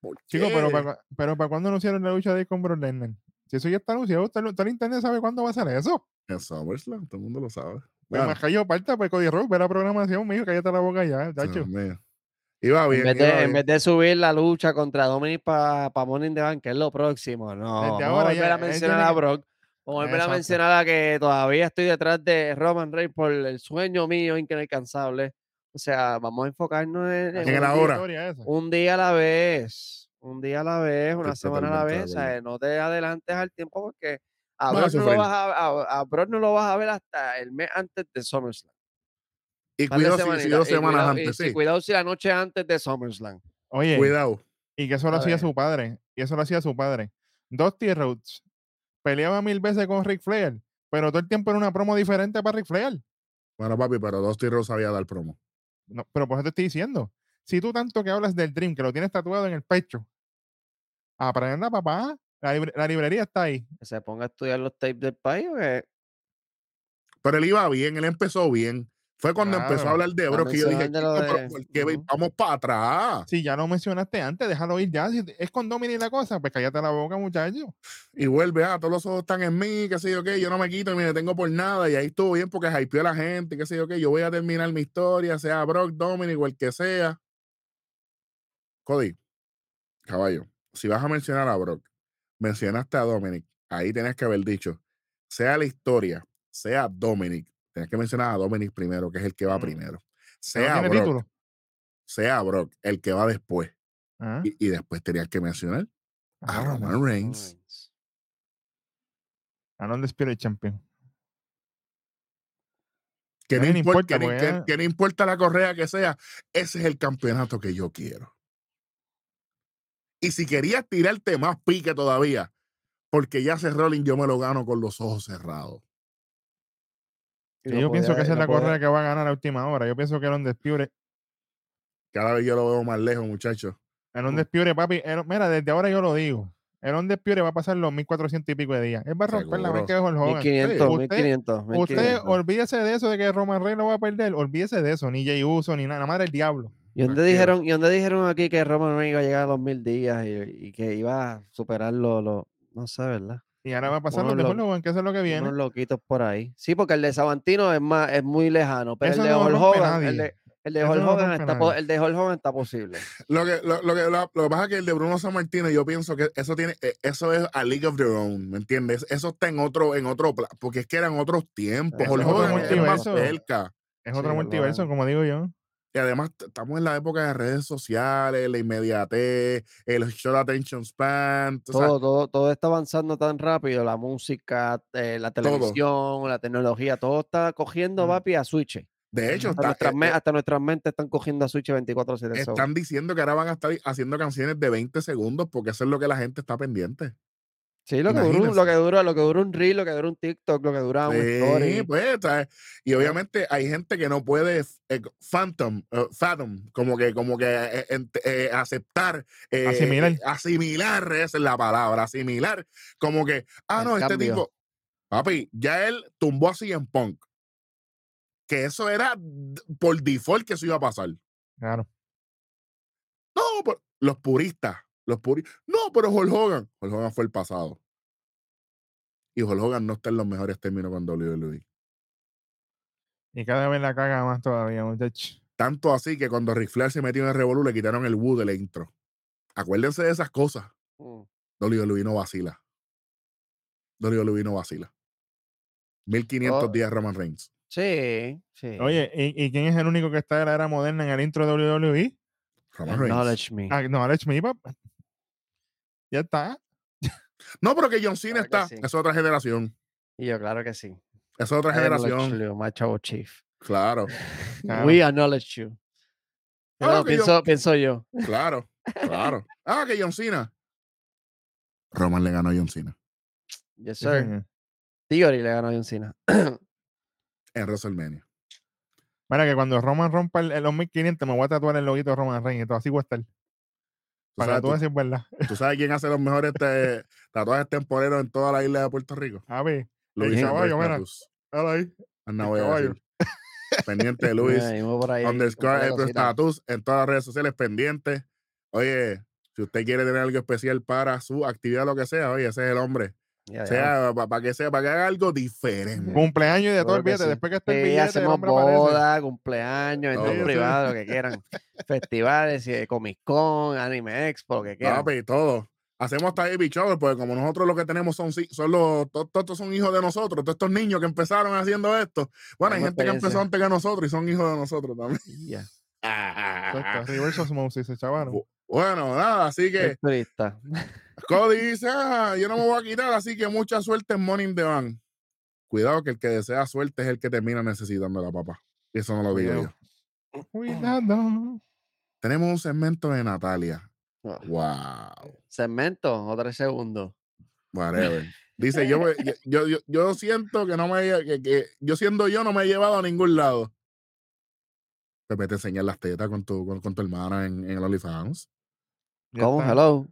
¿Por Chico, pero para, pero ¿para cuándo anunciaron la lucha de él con Brock Lesnar? Si eso ya está anunciado, todo el internet sabe cuándo va a ser eso. En SummerSlam, todo el mundo lo sabe. Me Bueno, más cayó parte, pues Cody Rock, ve la programación, me dijo, cállate la boca ya, chacho. Iba En bien, vez, iba de, en bien. vez de subir la lucha contra Dominic para pa Money in the Bank, que es lo próximo, no. Desde vamos ahora a volver a mencionar a Brock. Vamos a volver a mencionar a que todavía estoy detrás de Roman Reigns por el sueño mío inalcanzable. O sea, vamos a enfocarnos en, en En ahora. Historia esa. un día a la vez. Un día a la vez, una Estoy semana a la vez. acuerdo. ¿sabes? No te adelantes al tiempo porque a Brock, no lo vas a, a- a Brock no lo vas a ver hasta el mes antes de SummerSlam. Y cuidado si, dos semanas cuidado- antes, sí. Cuidado si la noche antes de SummerSlam. Oye, Cuidado. y que eso lo A hacía ver. su padre, y eso lo hacía su padre. Dusty Rhodes peleaba mil veces con Ric Flair, pero todo el tiempo era una promo diferente para Ric Flair. Bueno, papi, pero Dusty Rose sabía dar promo. No, pero por eso te estoy diciendo. Si tú tanto que hablas del Dream, que lo tienes tatuado en el pecho, aprenda, papá. La, libre- la librería está ahí. Que se ponga a estudiar los tapes del país. porque Pero él iba bien, él empezó bien. Fue cuando empezó a hablar de Brock que yo dije, mencionando lo "Chico, pero de- ¿por qué vamos para atrás? Si ya lo mencionaste antes, déjalo ir ya. Si es con Dominic la cosa, pues cállate la boca, muchacho. Y vuelve, ah, todos los ojos están en mí, qué sé yo qué, yo no me quito ni me detengo por nada. Y ahí estuvo bien porque hypeó a la gente, qué sé yo qué. Yo voy a terminar mi historia, sea Brock, Dominic o el que sea. Cody, caballo, si vas a mencionar a Brock, mencionaste a Dominic, ahí tienes que haber dicho, sea la historia, sea Dominic, tienes que mencionar a Dominic primero, que es el que va Mm. primero. No Sea Brock, título. sea Brock, el que va después. Ah, Y, y después tenías que mencionar a ah, Roman Reigns. Reigns. El Champion. Que A no, mí no importa, importa, que, porque que- ya- que no importa la correa que sea, ese es el campeonato que yo quiero. Y si querías tirarte más pique todavía, porque ya ese Rolling yo me lo gano con los ojos cerrados. Y Sí, yo pienso podía- que esa es la podía- correa que va a ganar a última hora. Yo pienso que Aaron Despure, Cada vez yo lo veo más lejos, muchachos. Aaron. Despure, papi, Aaron- mira, desde ahora yo lo digo. Aaron Despure va a pasar los 1400 y pico de días. Él va a romper la Seguro. banca de Hulk Hogan. 1500, Usted- 1500, Usted 1500. olvídese de eso de que Roman Reigns lo va a perder. Olvídese de eso. Ni Jay Uso, ni nada. Nada más del diablo. ¿Y dónde, dijeron, ¿Y dónde dijeron aquí que Roman Reigns iba a llegar a los mil días y, y que iba a superar lo, lo- no sé, ¿verdad? Y ahora va a pasar de lo- Hulk que eso es lo que viene. Unos loquitos por ahí. Sí, porque el de Sabantino es más, es muy lejano, pero Eso el de no Hulk Hogan, el de, el de Eso Hulk no Hogan rompe está, po- el de Hulk Hogan está posible. Lo que, lo, lo que, lo, lo que pasa es que el de Bruno San Martino, yo pienso que eso tiene, eh, eso es a League of Their Own, ¿me entiendes? Eso está en otro, en otro, porque es que eran otros tiempos. Hulk Hogan es más multiverso. cerca. Es otro multiverso, como digo yo. Y además estamos en la época de redes sociales, la inmediatez, el short attention span. sabes, Todo, todo, todo está avanzando tan rápido, la música, eh, la televisión, la tecnología, todo está cogiendo, Mm. papi, a switch. de hecho, Hasta, está- nuestras, eh, eh, hasta nuestras mentes están cogiendo a switch 24/7. so, están diciendo que ahora van a estar haciendo canciones de 20 segundos porque eso es lo que la gente está pendiente. Sí, lo que, dura, un- lo que dura, lo que dura un reel, lo que dura un TikTok, lo que dura un Sí, story. pues, ¿sabes? Y obviamente hay gente que no puede eh, phantom, eh, fathom, como que, como que eh, eh, aceptar, Asimilar. asimilar, esa es la palabra, asimilar, como que, ah, El no, este tipo, papi, ya él tumbó así en punk, que eso era por default que eso iba a pasar. Claro. No, pero los puristas, los puristas, no, pero Hulk Hogan, Hulk Hogan fue el pasado. Y Hulk Hogan no está en los mejores términos con WWE. Y cada vez la caga más todavía, muchachos. Tanto así que cuando Ric Flair se metió en el Revolu le quitaron el Woo del intro. Acuérdense de esas cosas. Mm. WWE no vacila. WWE no vacila. 1500 Oh. días Roman Reigns. Sí, sí. Oye, ¿y, y quién es el único que está de la era moderna en el intro de WWE? Roman Reigns. Acknowledge me. Acknowledge me, papá. Ya está. No, pero que John Cena Claro está. sí. Es otra generación. Y yo, claro que sí. Es otra I generación. you, my chavo chief. Claro, Claro. We acknowledge you. Claro No, que yo- pienso, pienso yo. claro, claro. Ah, que John Cena. Roman le ganó a John Cena Yes, sir. señor. Theory le ganó a John Cena. en WrestleMania. Mira, que cuando Roman rompa el, el 2500 me voy a tatuar el loguito de Roman Reigns y todo así voy a estar. ¿Tú Para sabes, tú decir verdad. tú sabes quién hace los mejores te- tatuajes temporeros en toda la isla de Puerto Rico? A ver, Luis caballo, mira. Ahí. Caballo. Pendiente de Luis. Underscore cosita. Status en todas las redes sociales pendientes. Oye, si usted quiere tener algo especial para su actividad, lo que sea, oye, ese es el hombre. Ya, ya. Sea para que sea, para que haga algo diferente. Cumpleaños y de todo el billete. sí. Después que esté el Sí, billete, el hacemos hombre aparece. boda, cumpleaños, Sí, sí. privados, lo que quieran. Festivales, y Comic Con, Anime Expo, lo que quieran. Papi, todo. Hacemos hasta baby shower, porque como nosotros lo que tenemos son, son los, todos estos son hijos de nosotros, todos estos niños que empezaron haciendo esto. Bueno, hay gente que empezó antes que nosotros y son hijos de nosotros también. Ya. Exacto, Reverse Osmosis, chaval. Bu- Bueno, nada, así que. Cody dice, "Ah, yo no me voy a quitar, así que mucha suerte en Morning the Van. Cuidado que el que desea suerte es el que termina necesitando la papá. Eso no lo digo yo. Cuidado. Tenemos un segmento de Natalia. Ah. Wow. Segmento o tres segundos. Whatever. Dice, yo, yo, yo, yo- yo siento que no me que, que yo siendo yo no me he llevado a ningún lado. Pepe te enseñar las tetas con tu, con, con tu hermana en, en el OnlyFans. Ya ¿Cómo? está. Hello.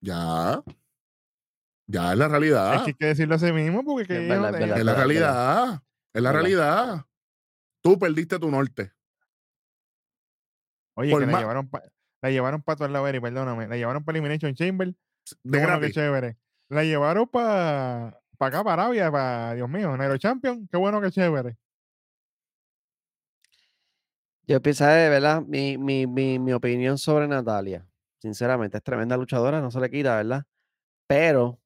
Ya. Ya es la realidad. Es que hay que decirlo así mismo porque que Es verdad, la verdad, realidad. Es la realidad. Tú perdiste tu norte. Oye, por que la llevaron para la llevaron para tu lado, perdóname. La llevaron para Elimination Chamber. De Qué bueno, qué chévere. La llevaron para acá, para Arabia, para Dios mío, Nairo Champion. Qué bueno, qué chévere. Yo pienso, de verdad, mi, mi, mi, mi opinión sobre Natalia, sinceramente, es tremenda luchadora, no se le quita, ¿verdad? Pero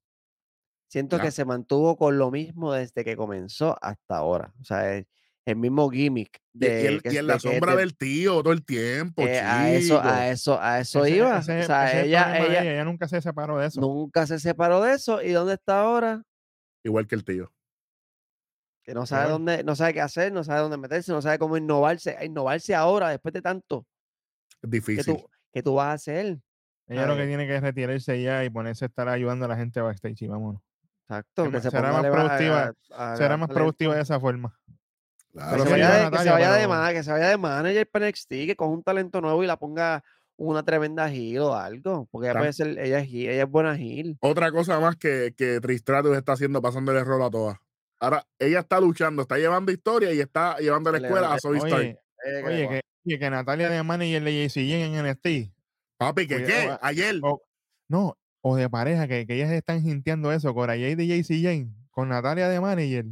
siento que se mantuvo con lo mismo desde que comenzó hasta ahora. O sea, el, el mismo gimmick Y, y de, el- que y en de la sombra de- del tío todo el tiempo, eh, a eso, a eso, a eso Ese- iba. ese- o sea, ella, de ella ella, ella nunca se separó de eso. nunca se separó de eso. ¿Y dónde está ahora? Igual que el tío. Que no sabe dónde, no sabe qué hacer, no sabe dónde meterse, no sabe cómo innovarse, innovarse ahora, después de tanto. Es ¿Qué difícil. tú, qué tú vas a hacer? Ella lo que Ay. tiene que es retirarse ya y ponerse a estar ayudando a la gente backstage y vámonos. Exacto, que más- se será más productiva- a- a Será más productiva de esa forma. Claro, Que se vaya de, que se vaya de pero- ma- que se vaya de manager para NXT, que coja un talento nuevo y la ponga una tremenda heel o algo. Porque ella puede ser, ella es, ella es buena heel. Otra cosa más que, que Tristratus está haciendo, pasándole el rol a todas. Ahora, ella está luchando, está llevando historia y está llevando a la escuela a Stark. Oye, Eh, que oye, que, que Natalia de manager de JC en NXT. Papi, ¿qué oye, qué? o- Ayer. O, no, o de pareja, que, que ellas están jinteando eso con Jay de JC Jane, con Natalia de manager.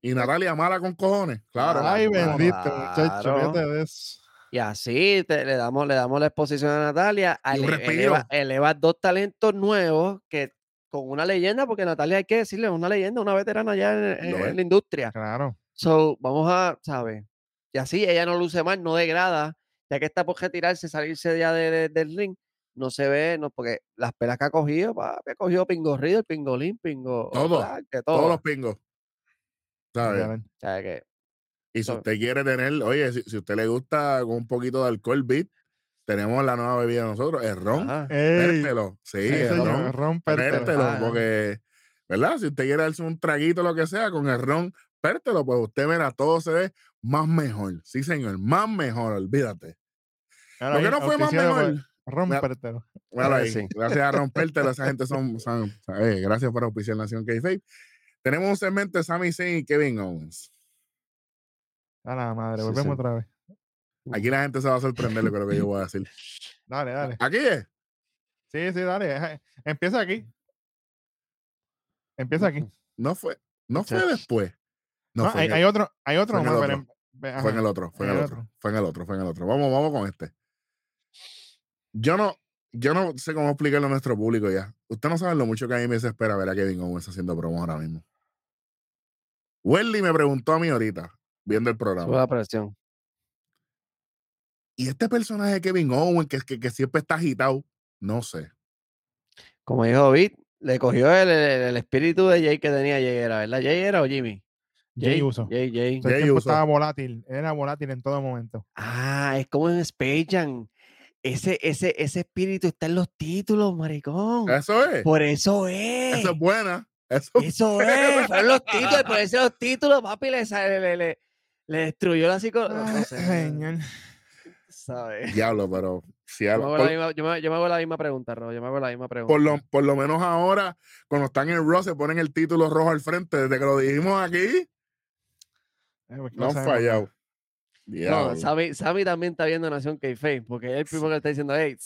Y Natalia mala con cojones. Claro. Ay, claro. bendito, muchacho, Claro. fíjate de eso. Y así te- le, damos, le damos la exposición a Natalia. Ele- respiro. eleva, eleva dos talentos nuevos que con una leyenda, porque Natalia hay que decirle, es una leyenda, una veterana ya en, la industria. Claro. So, vamos a, ¿sabes? Y así ella no luce mal, no degrada. ya que está por retirarse, salirse ya de- de- del ring, no se ve, no, porque las pelas que ha cogido, papi, ha cogido Pingo Riddle, Pingolín, Pingo Todo, Todos todo. los pingos. ¿Sabes? Sea que Y si usted quiere tener, oye, si, si a usted le gusta con un poquito de alcohol beat, tenemos la nueva bebida de nosotros, el ron. Pértelo. Sí, sí, el señor, ron. ron pértelo. Pértelo, Ah. porque, ¿verdad? Si usted quiere darse un traguito, lo que sea, con el ron, pértelo, pues usted verá, todo se ve más mejor. Sí, señor, más mejor, olvídate. Ahora Lo que no fue más mejor. Ron Mira, pértelo. Míralo ahí. sí. Gracias a rompértelo, esa gente son, son- eh, gracias por auspiciar Nación K-Fape. Tenemos un segmento de Sami Zayn y Kevin Owens. A la madre, volvemos sí. otra vez. Aquí la gente se va a sorprender con lo que yo voy a decir. Dale, dale. Aquí es. Sí, sí, dale. eja- Empieza aquí. Empieza aquí. No fue, no fue después. No, No, fue, hay, otro, hay otro fue en el pero otro. fue en el otro, fue en el otro, otro. fue en el otro, fue en el otro. Vamos, vamos con este. Yo no, yo no sé cómo explicarlo a nuestro público ya. Usted no sabe lo mucho que a mí me desespera ver a Kevin Owens haciendo promo ahora mismo. Welly me preguntó a mí ahorita, viendo el programa. la presión. Y este personaje de Kevin Owens, que, que, que siempre está agitado, no sé. Como dijo Vic, le cogió el, el- el espíritu de Jay que tenía Jay, era, ¿verdad? ¿Jay era o Jimmy? Jay Uso. Jay, Jay. Jay Uso. estaba volátil. Era volátil en todo momento. Ah, es como en Space Jam. Ese, ese, ese espíritu está en los títulos, maricón. Eso es. Por eso es. Eso es buena. Eso, Eso es. Fueron los títulos. Por eso los títulos, papi, le, le, le, le destruyó la psicología. No sé, señor. ¿sabes? diablo, pero si Yo me, hago por, la misma, yo, me, yo me hago la misma pregunta, Ro. Yo me hago la misma pregunta. por lo, por lo menos ahora, cuando están en Raw, se ponen el título rojo al frente. Desde que lo dijimos aquí, Eh, pues, no han fallado. No, Sammy, Sammy también está viendo Nación K-Face, porque es el primero que le está diciendo, hey,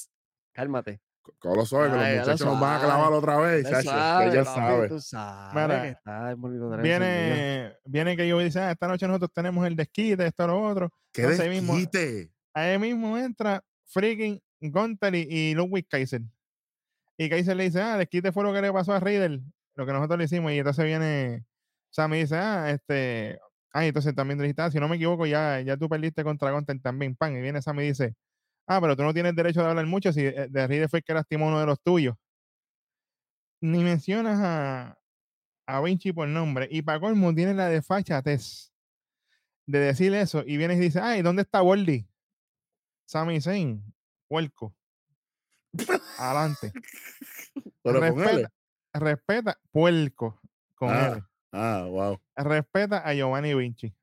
cálmate. Con lo suave, que los muchachos nos van a clavar otra vez. Chacho, que suave, ya papi, sabe. Tú sabes Mira, que está. Viene, viene que yo dice, ah, esta noche nosotros tenemos el desquite, esto, lo otro. ¡Qué Entonces desquite! Ahí mismo entra freaking Gunter y, y Ludwig Kaiser. Y Kaiser le dice, ah, desquite fue lo que le pasó a Riddle, lo que nosotros le hicimos. Y entonces viene, Sammy dice, ah, este, ah, entonces también dijiste, ah, si no me equivoco, ya, ya tú perdiste contra Gunter también, pan. Y viene Sammy y dice, ah, pero tú no tienes derecho de hablar mucho si eh, de Riddle fue el que lastimó uno de los tuyos. Ni mencionas a, a Vinci por nombre. Y para colmo tiene la desfachatez de decir eso. Y vienes y dices, ay, ¿dónde está Boldy? Sami Zayn, puerco. Adelante. Pero respeta, respeta, puerco, con Ah. él. Ah, wow. Respeta a Giovanni Vinci.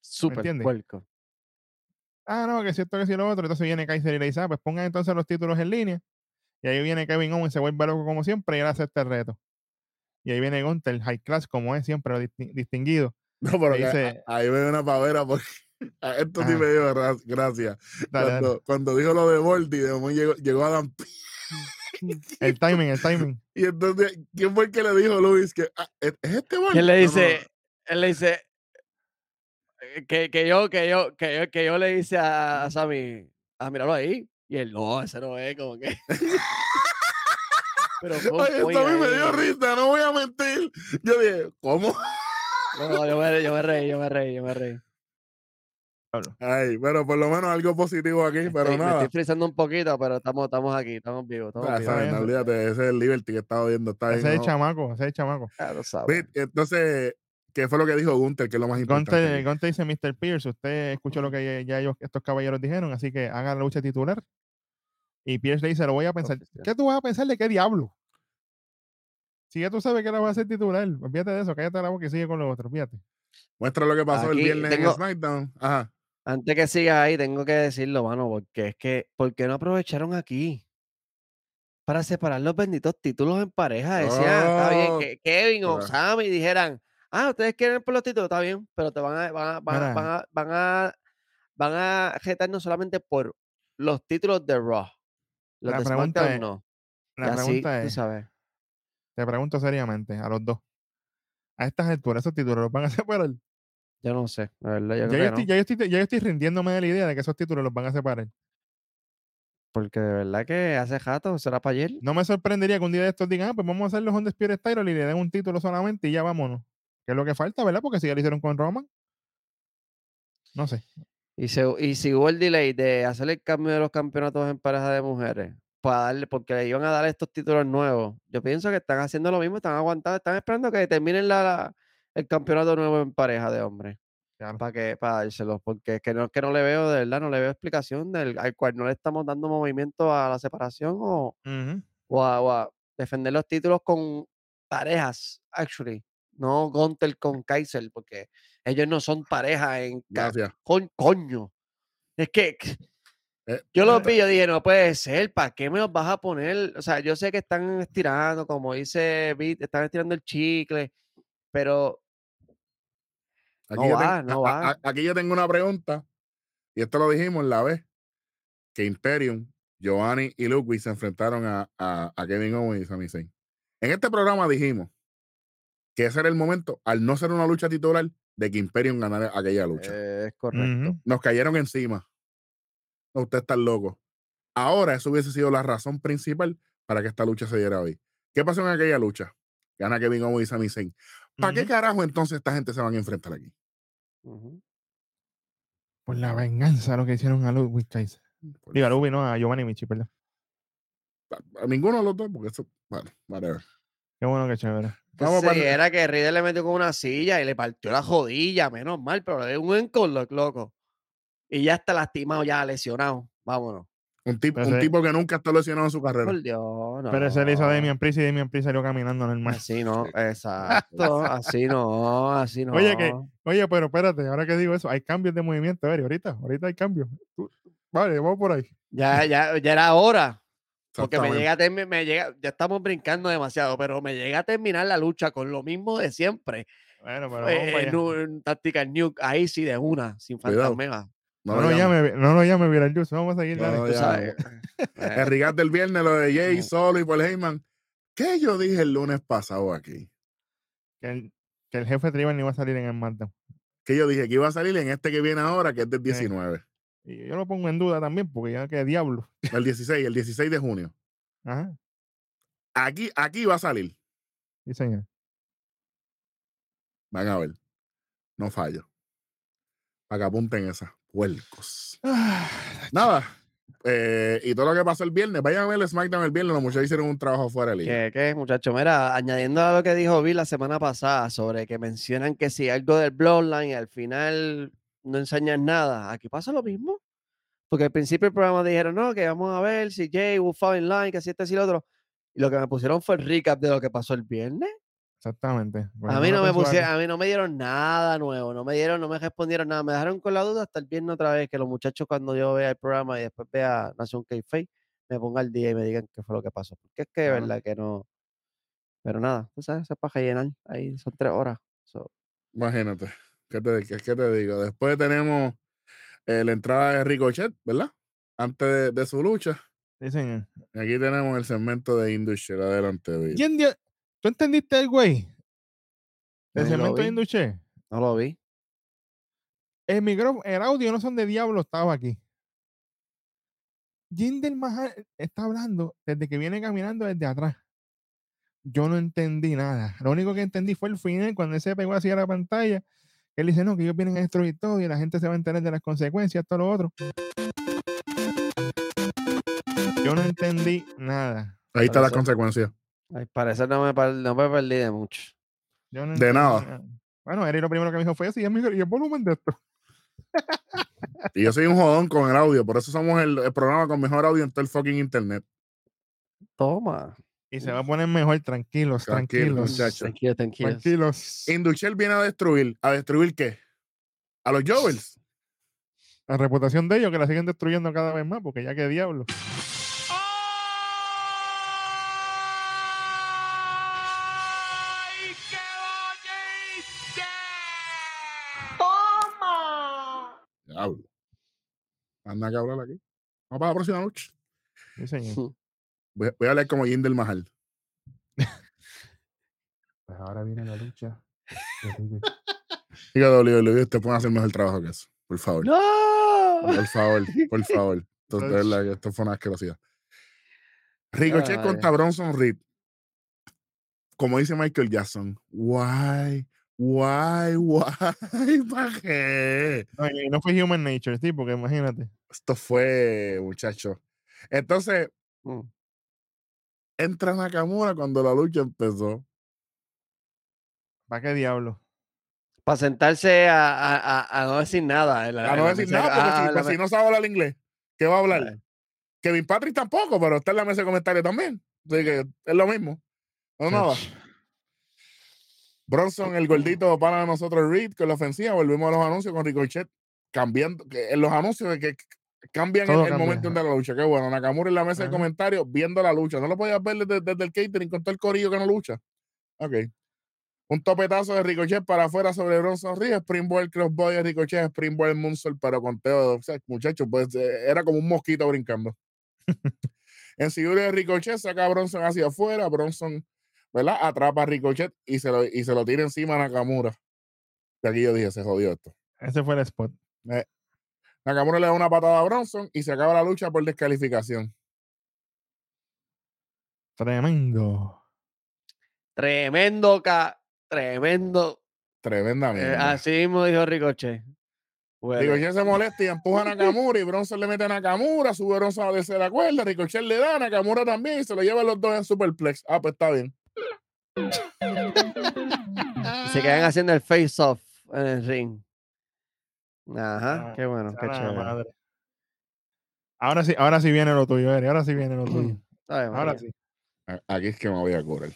Súper puerco. Ah, no, que si esto, que si lo otro. Entonces viene Kaiser y le dice, ah, pues pongan entonces los títulos en línea. Y ahí viene Kevin Owens, se vuelve loco como siempre y él acepta el reto. Y ahí viene Gunther, high class, como es siempre, disti- distinguido. No, pero que dice- ahí me una pavera porque a esto sí Ajá. me dio gra- gracias. Dale, dale. Cuando, dijo lo de Volti, de momento llegó, llegó Adam P- El timing, el timing. Y entonces, ¿quién fue el que le dijo a Luis que ah, es es este Volti? ¿Quién le No, no, dice? Él le dice eh, que, que yo, que yo, que yo, que yo le hice a, a Sammy, ah, míralo ahí. Y él, no, ese no es, como que. Pero Oye, esto point a mí me dio risa, no voy a mentir. Yo dije, ¿cómo? No, no, yo me, yo me reí, yo me reí, yo me reí. Ay, pero por lo menos algo positivo aquí, pero Me nada. estoy frizando un poquito, pero estamos, estamos aquí, estamos vivos, estamos Ah, vivos. sabes, no, olvídate, ese es el Liberty que estaba viendo. Está Ese es el chamaco, ese es el chamaco. Sabes. Ve, Entonces, ¿qué fue lo que dijo Gunther? Que es lo más importante. Gunter? Gunter dice Mr. Pierce, usted escuchó lo que ya, ellos- estos caballeros dijeron, así que haga la lucha titular. Y Pierce le dice, lo voy a pensar. Oficial. ¿Qué tú vas a pensar de qué diablo? Si ya tú sabes que la vas a hacer titular, olvídate de eso, cállate la boca y sigue con lo otro, fíjate. Muestra lo que pasó el viernes en SmackDown. Ajá. Antes que sigas ahí, tengo que decirlo, mano, porque es que, ¿por qué no aprovecharon aquí? Para separar los benditos títulos en pareja. Decían, está bien, Oh, que Kevin o. Sammy dijeran, ah, ustedes quieren por los títulos, está bien, pero te van a, van a, van a, van a, van a, van solamente por los títulos de Raw. Los La de pregunta SmackDown es- no. La así, pregunta tú es, sabes. te pregunto seriamente, a los dos. A estas alturas, esos títulos los van a separar. Yo no sé, la verdad, yo Ya yo, que estoy, no. ya, yo estoy, ya yo estoy rindiéndome de la idea de que esos títulos los van a separar. Porque de verdad que hace rato, será para ayer. No me sorprendería que un día de estos digan, ah, pues vamos a hacer los Undisputed Title y le den un título solamente y ya vámonos. Que es lo que falta, ¿verdad? Porque si ya lo hicieron con Roman. No sé. Y, se, y si hubo el delay de hacer el cambio de los campeonatos en pareja de mujeres, para darle, porque le iban a dar estos títulos nuevos, yo pienso que están haciendo lo mismo, están aguantando, están esperando que terminen la, la- el campeonato nuevo en pareja de hombres. Para que, para dárselos, porque es que no es que no le veo, de verdad, no le veo explicación del, al cual no le estamos dando movimiento a la separación o, o a, o a defender los títulos con parejas, actually. No Gunter con Kaiser, porque ellos no son pareja en con, coño. Es que Eh, yo los vi, yo dije, no puede ser, ¿para qué me los vas a poner? O sea, yo sé que están estirando, como dice Beat, están estirando el chicle, pero Aquí, No yo va, tengo, no a- va. a- aquí yo tengo una pregunta, y esto lo dijimos la vez que Imperium, Giovanni y Ludwig se enfrentaron a, a- a Kevin Owens y Sami Zayn. En este programa dijimos que ese era el momento, al no ser una lucha titular, de que Imperium ganara aquella lucha. eh, es correcto. Nos cayeron encima. No, Usted está loco. Ahora eso hubiese sido la razón principal para que esta lucha se diera hoy. ¿Qué pasó en aquella lucha? Gana Kevin Owens y Sami Zayn. ¿Para qué carajo entonces esta gente se van a enfrentar aquí? Ujú. Por la venganza lo que hicieron a Ludwig Kaiser. Por Digo, a Ludwig, no, a Giovanni Michi, perdón. a, a ninguno de los dos, porque eso, bueno, whatever. Qué bueno que chévere. Vamos Sí, era que Riddle le metió con una silla y le partió la jodilla, menos mal, pero le dio un encolloc, loco. Y ya está lastimado, ya lesionado. Vámonos. Un, tipo, un tipo que nunca está lesionado en su carrera. Por Dios, no. Pero ese le hizo a Damian Priest y Damian Priest salió caminando normal. Así no, exacto. Así no, así no. Oye, que- Oye, pero espérate, ahora que digo eso, hay cambios de movimiento. A ver, ahorita, ahorita hay cambios. Tú- Vale, vamos por ahí. Ya, ya, ya era hora. Porque me llega, a me llega, ya estamos brincando demasiado, pero me llega a terminar la lucha con lo mismo de siempre. Bueno, pero vamos Eh, para allá. nu- en táctica nuke, ahí sí de una, sin Cuidado. No, No llame. llame, no lo llame Beetlejuice, vamos a seguir. No, dale. ya, sabes. El Eh, rigat del viernes, lo de Jay solo y Paul Heyman. ¿Qué yo dije el lunes pasado aquí? Que, el, que el jefe Tribal iba a salir en el SmackDown. Que yo dije que iba a salir en este que viene ahora, que es del 19. Y yo lo pongo en duda también, porque ya que diablo. El 16, el 16 de junio. Ajá, Aquí, aquí va a salir. sí, señor. Van a ver. No fallo. Para que apunten esas. Puercos. Ah, Nada. eh, y todo lo que pasó el viernes, vayan a ver el SmackDown el viernes. Los muchachos hicieron un trabajo fuera de liga. ¿Qué, qué, muchacho? Mira, añadiendo a lo que dijo Bill la semana pasada sobre que mencionan que si algo del Bloodline al final no enseñan nada, aquí pasa lo mismo. Porque al principio del programa dijeron, no, que vamos a ver si Jay will fall in line, que si este, si lo otro. Y lo que me pusieron fue el recap de lo que pasó el viernes. Exactamente. A mí no me pusieron, a mí no me dieron nada nuevo, no me dieron, no me respondieron nada, me dejaron con la duda hasta el viernes otra vez, que los muchachos cuando yo vea el programa y después vea Nación k me ponga al día y me digan qué fue lo que pasó. Porque es que de verdad que no. Pero nada, tú sabes, es para llenar. Ahí son tres horas. so, Imagínate. ¿Qué te, qué, qué te digo? Después tenemos eh, la entrada de Ricochet, ¿verdad? Antes de, de su lucha. Sí, señor. Aquí tenemos el segmento de Industrial. Adelante, Bill. ¿Quién dio- ¿Tú entendiste el güey? No El lo segmento de vi. Induche. no lo vi. El micrófono, el audio no son de diablo, estaba aquí. Jinder Mahal está hablando desde que viene caminando desde atrás. Yo no entendí nada. Lo único que entendí fue el final, cuando él se pegó así a la pantalla. Él dice, no, que ellos vienen a destruir todo y la gente se va a enterar de las consecuencias, todo lo otro. Yo no entendí nada. Ahí está la consecuencia. Al parecer no me, no me perdí de mucho. Yo no De nada. Bueno, Eri lo primero que me dijo fue y el, micro- y el volumen de esto. Y yo soy un jodón con el audio. Por eso somos el, el programa con mejor audio en todo el fucking internet. Toma. Y se va a poner mejor, tranquilos, Tranquilo, tranquilos. muchacho. Tranquilo, tranquilo. Tranquilos. Induchel viene a destruir. ¿A destruir qué? A los Jovels. La reputación de ellos que la siguen destruyendo cada vez más, porque ya que diablo. Diablo. Anda que hablar aquí. Vamos para la próxima noche. Sí, señor. Voy, voy a hablar como Jinder Mahal. Pues ahora viene la lucha. Diga WWE, usted puede hacer mejor trabajo que eso. Por favor. ¡No! Por favor, por favor. Verdad que esto fue una asquerosidad. Ricochet Ay. contra Bronson Reed. Como dice Michael Jackson, why, Guay, guay, ¿para qué? No, y no fue Human Nature, sí, porque imagínate. Esto fue, muchacho. Entonces, Mm. entra Nakamura cuando la lucha empezó. ¿Para qué diablo? Para sentarse a, a- a- a no decir nada. en la- A no decir nada, porque ah, si, la pues, si no sabe hablar inglés, ¿qué va a hablar? Kevin Patrick tampoco, pero está en la mesa de comentarios también. Así que es lo mismo. No, nada. Bronson, el gordito para nosotros, Reed, con la ofensiva. Volvimos a los anuncios con Ricochet cambiando. Que en los anuncios que, que cambian Todo el, cambia. momento de la lucha. Qué bueno. Nakamura en la mesa de comentarios viendo la lucha. No lo podías ver desde, desde el catering con todo el corillo que no lucha. Ok. Un topetazo de Ricochet para afuera sobre Bronson Reed. Springboard Crossboy de Ricochet. Springboard Moonsault, pero conteo. O sea, muchachos, pues eh, era como un mosquito brincando. en Siguri de Ricochet saca a Bronson hacia afuera. Bronson, ¿verdad? Atrapa a Ricochet y se lo, y se lo tira encima a Nakamura. Y aquí yo dije, se jodió esto. Ese fue el spot. Nakamura le da una patada a Bronson y se acaba la lucha por descalificación. Tremendo. Tremendo, ca- tremendo. Tremenda Eh, mierda. así mismo dijo Ricochet. Bueno, Ricochet se molesta y empuja a Nakamura y Bronson le mete a Nakamura, sube Bronson a la cuerda, Ricochet le da, Nakamura también y se lo lleva los dos en Superplex. Ah, pues está bien. Se quedan haciendo el face-off en el ring. Ajá, Ah, qué bueno, qué chévere. madre. Ahora sí, ahora sí viene lo tuyo, Eri. Ahora sí viene lo tuyo. Ay, Ahora sí. Aquí es que me voy a curar.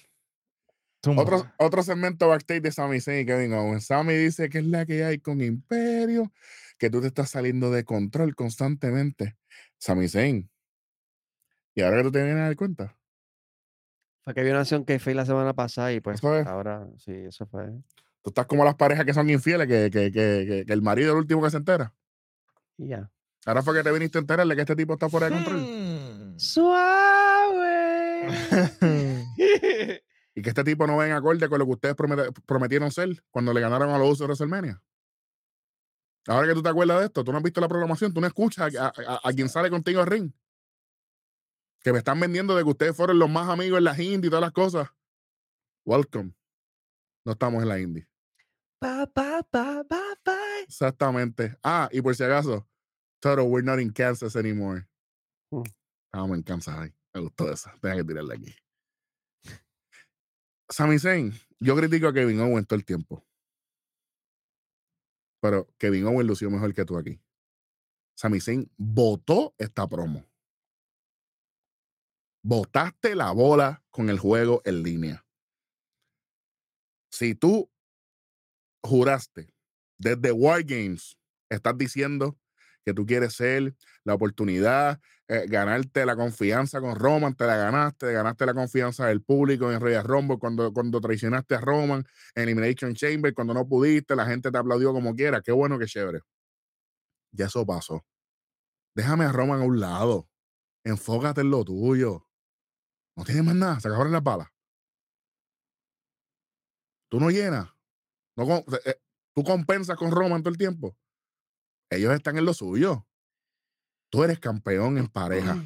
Otro, otro segmento backstage de Sami Zayn y Kevin Owens. Sami dice que es la que hay con Imperio, que tú te estás saliendo de control constantemente. Sami Zayn. Y ahora que tú te vienes a dar cuenta. Fue que vi una acción que fue la semana pasada y pues Eso es. ahora sí, eso fue. Tú estás como las parejas que son infieles, que, que, que, que- que el marido es el último que se entera. Y ya. Ahora fue que te viniste a enterar de que este tipo está fuera de control. Mm. Suave. Y que este tipo no va en acorde con lo que ustedes prometieron ser cuando le ganaron a los usos de WrestleMania. Ahora que tú te acuerdas de esto, tú no has visto la programación, tú no escuchas a, a- a- a quien sale contigo al ring. Que me están vendiendo de que ustedes fueron los más amigos en la indie y todas las cosas. Welcome. No estamos en la indie. Pa. Exactamente. Ah, y por si acaso, Toto, we're not in Kansas anymore. Mm. Estábamos en Kansas ahí. Me gustó eso. Tengo que tirarle aquí. Sami Zayn, yo critico a Kevin Owens todo el tiempo. Pero Kevin Owens lució mejor que tú aquí. Sami Zayn votó esta promo. Botaste la bola con el juego en línea. Si tú juraste desde War Games, estás diciendo que tú quieres ser la oportunidad, eh, ganarte la confianza con Roman, te la ganaste, te ganaste la confianza del público en Royal Rumble cuando, cuando traicionaste a Roman en Elimination Chamber, cuando no pudiste, la gente te aplaudió como quiera, qué bueno, qué chévere. Ya eso pasó. Déjame a Roman a un lado. Enfócate en lo tuyo. No tienes más nada, se acabaron las balas. Tú no llenas. No, com- eh, tú compensas con Roman todo el tiempo. Ellos están en lo suyo. Tú eres campeón en pareja.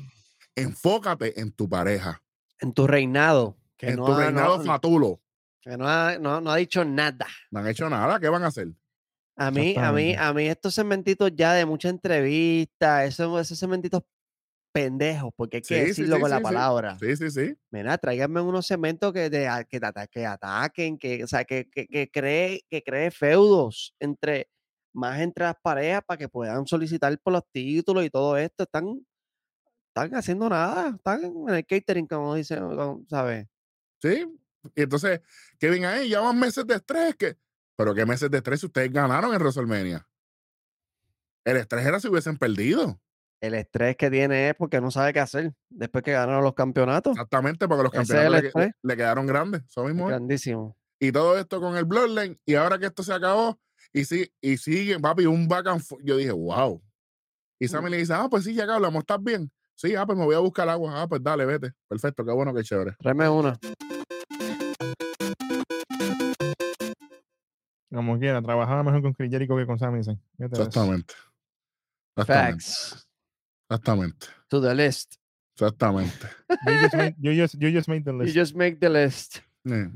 Enfócate en tu pareja. En tu reinado. Que en no tu ha- reinado no, fatulo. que no ha, no- no ha dicho nada. No han hecho nada. ¿Qué van a hacer? A mí, a mí, a mí estos segmentitos ya de mucha entrevista, esos, esos segmentitos pendejos, porque hay que Sí, decirlo sí, con la sí, palabra. Sí, sí, sí. Mira, tráiganme unos segmentos que, de, que, que ataquen, que, o sea, que, que, que cree, que cree feudos entre más entre las parejas para que puedan solicitar por los títulos y todo esto. Están, están haciendo nada, están en el catering, como dicen, ¿sabes? Sí. Y entonces, Kevin ahí, ya van meses de estrés. Que... Pero ¿qué meses de estrés ustedes ganaron en WrestleMania? El estrés era si hubiesen perdido. El estrés que tiene es porque no sabe qué hacer después que ganaron los campeonatos. Exactamente, porque los campeonatos le, quedaron grandes. Eso mismo. Grandísimo. Y todo esto con el Bloodline. Y ahora que esto se acabó, y, sí, y sigue, papi, un back and forth. Yo dije, wow. Y Sammy le dice, ah, pues sí, ya que hablamos, ¿estás bien? Sí, ah, pues me voy a buscar agua. Ah, pues dale, vete. Perfecto, qué bueno, qué chévere. Tráeme una. Como quiera, trabajaba mejor con Chris Jericho que con eso. Exactamente. Exactamente. Facts. Exactamente. To the list. Exactamente. You just, made, you, just, you just made the You list. just make the list. Ay,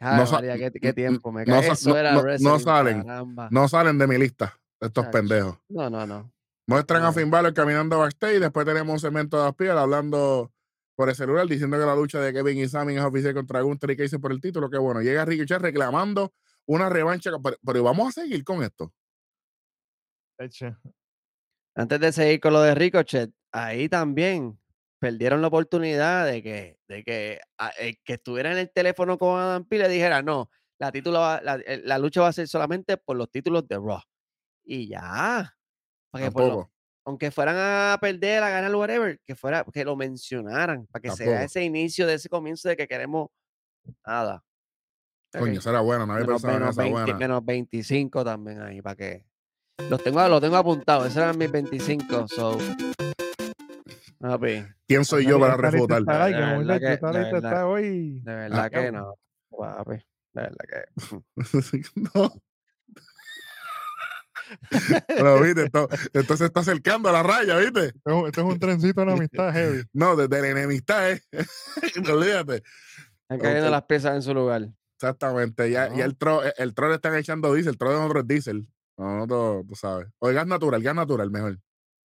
No sa- María, qué, qué n- tiempo. Me no cae. sa- Eso no- era no- no wrestling, salen. caramba. No salen de mi lista, estos pendejos. No, no, no. Muestran a. Finn Balor caminando backstage. Después tenemos un segmento de Aspiel hablando por el celular diciendo que la lucha de Kevin y Sammy es oficial contra Gunther y Casey por el título. Que bueno, llega Ricochet reclamando una revancha. Pero, pero vamos a seguir con esto. Eche. Antes de seguir con lo de Ricochet, ahí también perdieron la oportunidad de que, de que a- el que estuviera en el teléfono con Adam Pearce le dijera, no, la, título va- la, el- la lucha va a ser solamente por los títulos de Raw. Y ya. Para que por lo- aunque fueran a perder, a ganar, whatever, que fuera, que lo mencionaran, para que se vea Tampoco. ese inicio de ese comienzo de que queremos nada. Coño, Ok. esa era buena. No había menos, pensado en menos esa 20 buena. menos 25 también ahí, para que. Los tengo, los tengo apuntados, esos eran mis 25. So. Papi, ¿Quién soy yo para refutar? De verdad que- verdad. hoy. de verdad no. Papi, de verdad que. no. Pero viste, esto, esto se está acercando a la raya, ¿viste? Esto, esto es un trencito de la amistad heavy. No, desde la enemistad, ¿eh? Olvídate. Están cayendo las piezas en su lugar. Exactamente. Ya, ya el tro, el tro le están echando diésel, el tro de nosotros es diésel. No, no, tú, tú sabes. O el gas natural, gas natural, mejor.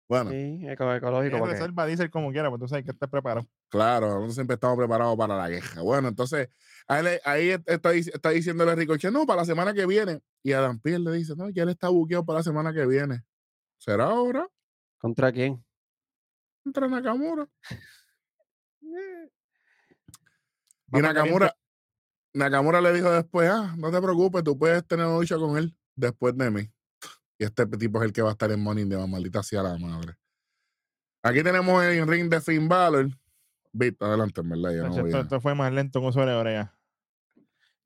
Bueno, Sí, eco- ecológico. Porque- reserva dice como quiera, pues tú sabes que estés preparado. claro, nosotros siempre estamos preparados para la guerra. Bueno, entonces, ahí, ahí está, está diciéndole a Ricochet, no, para la semana que viene. Y Adam Pearce le dice, no, ya él está buqueado para la semana que viene. ¿Será ahora? ¿Contra quién? Contra Nakamura. Y Vamos a Nakamura, Nakamura le dijo después, ah, no te preocupes, tú puedes tener una lucha con él después de mí. Y este tipo es el que va a estar en Money de maldita sea la madre. Aquí tenemos el ring de Finn Balor. Vito, adelante, en verdad. Yo no Esto, voy esto fue más lento que un sobre oreja.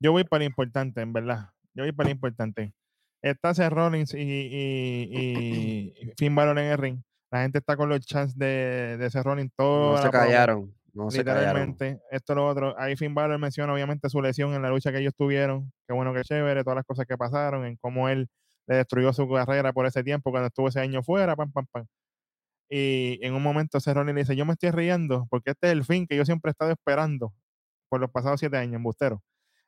Yo voy para lo importante, en verdad. Yo voy para lo importante. Está Seth Rollins y, y, y Finn Balor en el ring. La gente está con los chants de, de Seth Rollins. Todo No se callaron. Se. Literalmente, esto lo otro. Ahí Finn Balor menciona obviamente su lesión en la lucha que ellos tuvieron. Qué bueno, que chévere, todas las cosas que pasaron, en cómo él le destruyó su carrera por ese tiempo cuando estuvo ese año fuera, pam, pam, pam. Y en un momento Cerrone le dice, yo me estoy riendo porque este es el fin que yo siempre he estado esperando por los pasados siete años, embustero.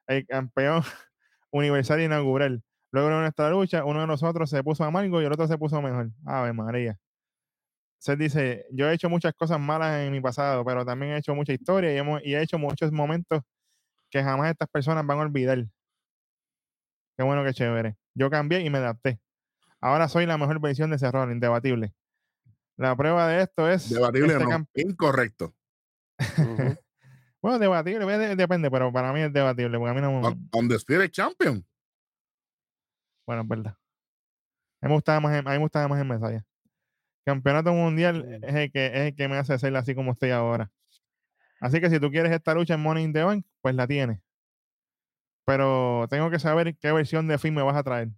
El campeón universal inaugural. Luego de nuestra lucha, uno de nosotros se puso amargo y el otro se puso mejor. Ave María. Seth dice, yo he hecho muchas cosas malas en mi pasado, pero también he hecho mucha historia y, hemos, y he hecho muchos momentos que jamás estas personas van a olvidar. Qué bueno, qué chévere. Yo cambié y me adapté. Ahora soy la mejor versión de Cerrone, indebatible. La prueba de esto es... Debatible este no. Incorrecto. Bueno, debatible, depende, pero para mí es debatible, porque a mí no me... On, on the Spirit Champion. Bueno, es verdad. A mí me gustaba más, el- a mí me gustaba más el Mesaya. Campeonato mundial es el, que, es el que me hace ser así como estoy ahora. Así que si tú quieres esta lucha en Money in the Bank, pues la tienes. Pero tengo que saber qué versión de film me vas a traer.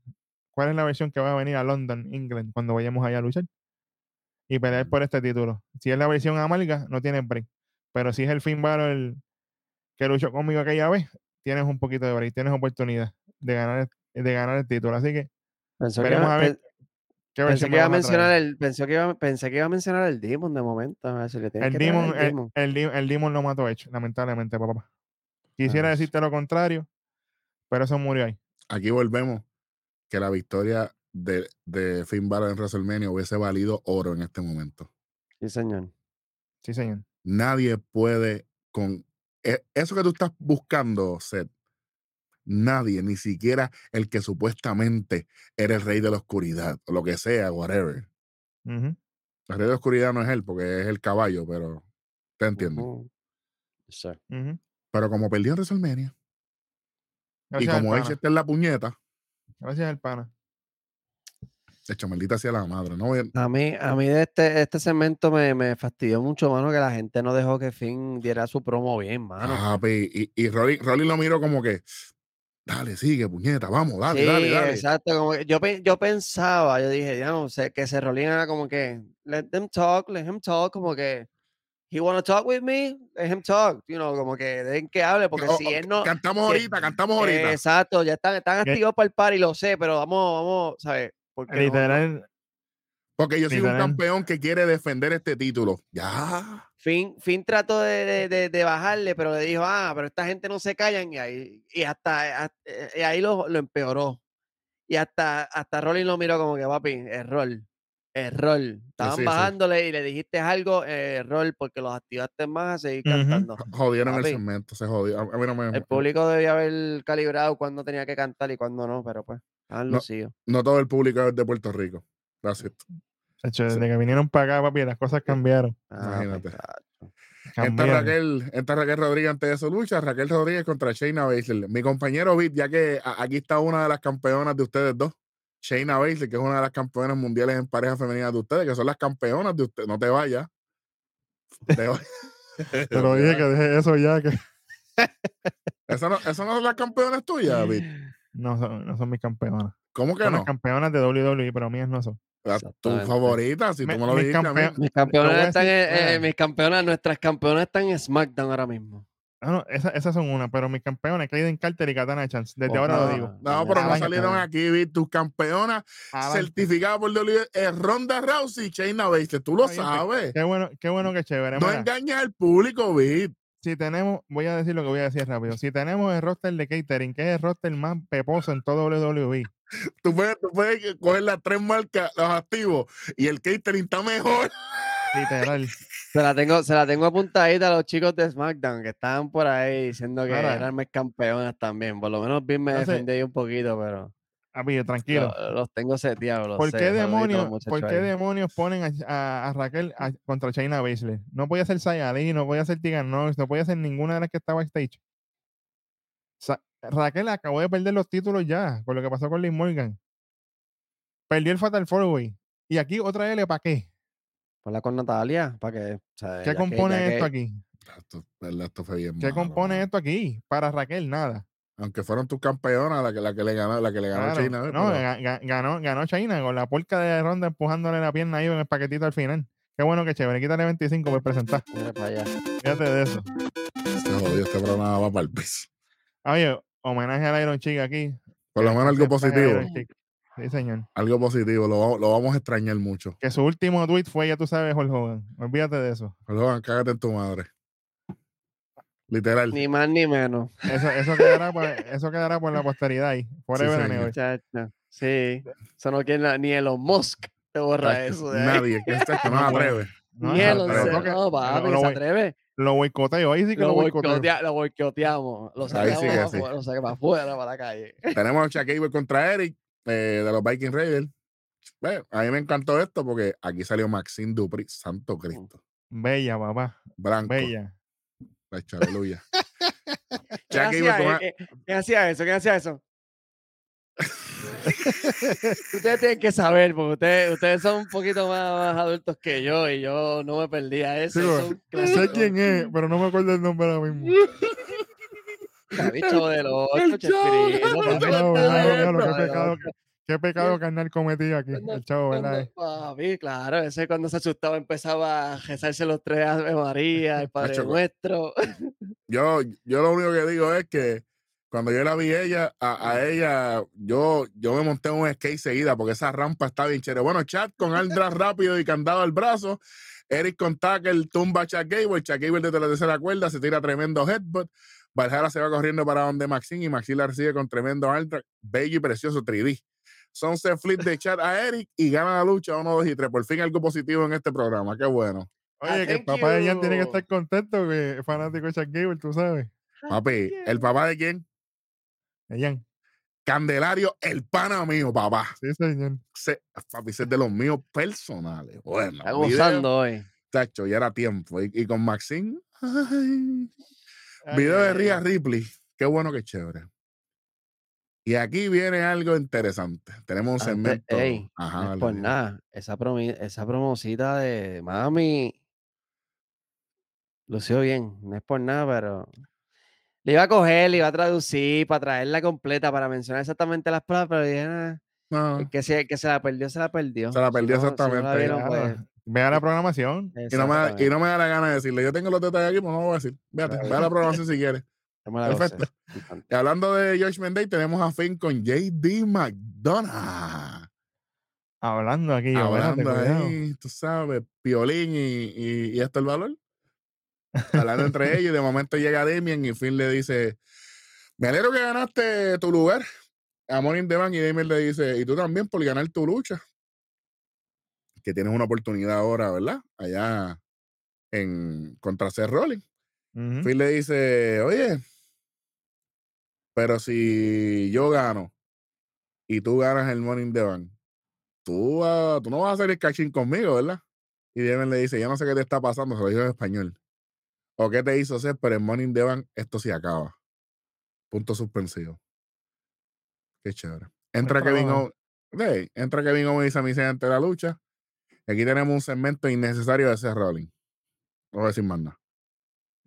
¿Cuál es la versión que va a venir a London, England, cuando vayamos allá a luchar? Y pelear por este título. Si es la versión amarga, no tienes break. Pero si es el Finn Balor que luchó conmigo aquella vez, tienes un poquito de break, tienes oportunidad de ganar, de ganar el título. Así que Pensó que veremos iba- a ver Pensé que iba a mencionar el, pensé que iba, pensé que iba a mencionar el Demon de momento. A ver si le tienes El que Demon, el el, Demon. el, el Demon lo mató hecho, lamentablemente, papá. Quisiera Ah, decirte lo contrario, pero eso murió ahí. Aquí volvemos que la victoria de, de Finn Balor en WrestleMania hubiese valido oro en este momento. Sí, señor. Sí, señor. Nadie puede con e- eso que tú estás buscando, Seth. Nadie, ni siquiera el que supuestamente era el rey de la oscuridad, o lo que sea, whatever. El rey de la oscuridad no es él, porque es el caballo, pero te entiendo. Pero como perdió en WrestleMania, y Gracias como él está en la puñeta, Gracias al pana. de hecho, maldita sea la madre. No a- mí, a mí de este, este segmento me, me fastidió mucho, mano, que la gente no dejó que Finn diera su promo bien, mano. Y, y Rolly, Rolly lo miró como que, dale, sigue, puñeta, vamos, dale, sí, dale, dale. exacto. Como que yo, yo pensaba, yo dije, ya no sé, que se rolían era como que, let them talk, let him talk, como que, he wanna talk with me, let him talk, you know, como que dejen que hable, porque O- si o- él no, cantamos si- ahorita, cantamos ahorita. exacto, ya están, están activos para el party, lo sé, pero vamos, vamos, ¿sabes? Porque no- no- Literal, Porque yo soy un campeón que quiere defender este título. Ya. Finn, Finn trató de, de- de- de bajarle, pero le dijo, ah, pero esta gente no se callan y ahí, y hasta, hasta- y ahí lo, lo empeoró. Y hasta, hasta Rolling lo miró como que, papi, error, error. Estaban sí, sí. bajándole y le dijiste algo, eh, error, porque los activaste más a seguir cantando. Jodieron el segmento, se jodió. A, a mí no me. El público debía haber calibrado cuándo tenía que cantar y cuándo no, pero pues, estaban No. No todo el público es de Puerto Rico. Gracias. Chacho, desde que vinieron para acá, papi, las cosas cambiaron. Ah, Imagínate. pues, chacho. Entra. Raquel, entra Raquel Rodríguez antes de su lucha. Raquel Rodríguez contra Shayna Baszler. Mi compañero Vic, ya que aquí está una de las campeonas de ustedes dos. Shayna Baszler, que es una de las campeonas mundiales en pareja femenina de ustedes, que son las campeonas de ustedes. No te vayas. Te vayas. Te lo dije que deje eso ya, que ¿Eso no, eso no son las campeonas tuyas, Vic? no son, no son mis campeonas. ¿Cómo que Son las no? campeonas de WWE, pero mías no son. Tu favorita, si Me- tú me lo mis dijiste Mis campeonas están, en- eh, ah. mis campeonas, nuestras campeonas están en SmackDown ahora mismo. Ah, no, esa- esas son una, pero mis campeonas, Kaiden Carter y Katana Chance. Desde ahora lo Ojalá. digo. No, pero no salieron aquí, Vic. Tus campeonas certificadas por WWE es Ronda Rousey y Shayna Baszler. Tú lo sabes. Qué bueno, qué bueno que chévere. No Mira, engañes al público, Vic. si tenemos, voy a decir lo que voy a decir rápido. Si tenemos el roster de catering, que es el roster más peposo en todo WWE, Tú puedes, tú puedes coger las tres marcas, los activos, y el catering está mejor. literal. Se la tengo, se la tengo apuntadita a los chicos de SmackDown que estaban por ahí diciendo que eran mis campeonas también. Por lo menos bien me defendí ahí un poquito, pero Papi, tranquilo. lo- los tengo seteados. los ¿Por sé, qué, demonios, ¿Por qué ahí. demonios ponen a, a- a Raquel a- contra Shayna Baszler? No podía ser Sayali, no podía ser Tegan Nox, no podía ser ninguna de las que estaba backstage. Raquel acabó de perder los títulos ya, con lo que pasó con Liz Morgan. Perdió el Fatal Four Way. Y aquí otra L, ¿para qué? Ponla con Natalia, para que. o sea, ¿Qué que- compone esto que- aquí? Esto, verdad, esto fue bien ¿Qué malo, compone esto aquí? Para Raquel, nada. Aunque fueron tus campeonas la que, la que le ganó, la que le ganó Claro. Shayna, ¿ves? No, Pero ganó, ganó China con la porca de ronda empujándole la pierna ahí en el paquetito al final. Qué bueno que chévere. Quítale 25 por presentar. Mira para allá. Fíjate de eso. se jodió, este programa va para el piso. Oye, homenaje al Iron Chick aquí. Por lo menos algo positivo. Sí, señor. Algo positivo, lo, vamos- lo vamos a extrañar mucho. Que su último tweet fue, ya tú sabes, Hulk Hogan. Olvídate de eso. Perdón, cágate en tu madre. Literal. Ni más ni menos. Eso, eso, quedará, por, eso quedará por la posteridad ahí. Forever and señor. ever. Muchacha. Sí. Eso no quiere ni Elon Musk te borra eso. de ahí. Nadie, que este no atreve. No, Ni no, no, papi, lo, se boy- atreve. lo boicoteo. Ahí sí que Lo, lo boicoteo. boicotea- lo boicoteamos. Lo sacamos sí para sí. afuera, lo sacamos para afuera, para la calle. Tenemos a Chuck Gable contra Eric eh, de los Viking Raiders. Bueno, a mí me encantó esto porque aquí salió Maxine Dupri, Santo Cristo. Bella, papá. Blanco. Bella. Tacho, aleluya. ¿Quién hacía, eh, hacía eso? ¿Quién hacía eso? ustedes tienen que saber, porque ustedes, ustedes son un poquito más, más adultos que yo y yo no me perdía eso. Sí, Sé quién es, pero no me acuerdo el nombre ahora mismo. Chavo del ocho, Chespirito, qué pecado, pecado carnal cometido aquí. Cuando- El chavo, ¿verdad? Cuando- Papi, claro, ese cuando se asustaba empezaba a rezarse los tres Ave María, el Padre Nuestro. Yo, yo lo único que digo es que cuando yo la vi ella, a, a ella, yo, yo me monté en un skate seguida porque esa rampa está bien chévere. Bueno, chat con Aldra rápido y candado al brazo. Eric con tackle, tumba a Chuck Gable. Chuck Gable desde la tercera cuerda se tira tremendo headbutt. Valhalla se va corriendo para donde Maxine y Maxine la recibe con tremendo Aldra. Bello y precioso 3D. Sunset Flip de chat a Eric y gana la lucha 1, 2 y 3. Por fin algo positivo en este programa. Qué bueno. Ah, Oye, que el papá de Jan tiene que estar contento que es fanático de Chuck Gable, tú sabes. Papi, ¿el papá de quién? Candelario, el pana mío, papá. Sí, señor. Se, papi, ese es de los míos personales. Bueno, Está video, gozando hoy. tacho, ya era tiempo. Y, y con Maxine, ay, Ay, video ay, de. Ria Ripley. Qué bueno, qué chévere. Y aquí viene algo interesante. Tenemos un segmento. ey, Ajá, no es por nada. Esa, promi- esa promosita de mami lució bien. No es por nada, pero le iba a coger, le iba a traducir para traerla completa, para mencionar exactamente las palabras, pero dije, "Ah, No, el que se, el que se la perdió, se la perdió. Se la Si perdió no- si no la exactamente, vieron, pues, Vea la programación. y, no me da, y exactamente. no me da la gana de decirle, yo tengo los detalles aquí, pues no lo voy a decir. Véate, Claro. ve a la programación si quieres. Perfecto. Y hablando de George Menday, tenemos a Finn con JD McDonough. Hablando aquí, Hablando ahí, tú sabes, Piolín y, y, y esto el valor. Hablando entre ellos, y de momento llega Damien y Finn le dice, me alegro que ganaste tu lugar a Morning Devan y Damien le dice, y tú también por ganar tu lucha, que tienes una oportunidad ahora, ¿verdad? Allá en contra Seth Rollins. Ujú. Phil le dice, oye, pero si yo gano y tú ganas el Morning Bank, tú, ah, tú no vas a hacer el cachín conmigo, ¿verdad? Y Devin le dice, yo no sé qué te está pasando, se lo dijo en español. ¿O qué te hizo hacer? Pero en Morning the Bank esto se acaba. Punto suspensivo. Qué chévere. Entra Buen Kevin. Owens. sí, entra Kevin Owens y Sami Zayn ante la lucha. Aquí tenemos un segmento innecesario de Seth Rollins. No voy a decir más nada.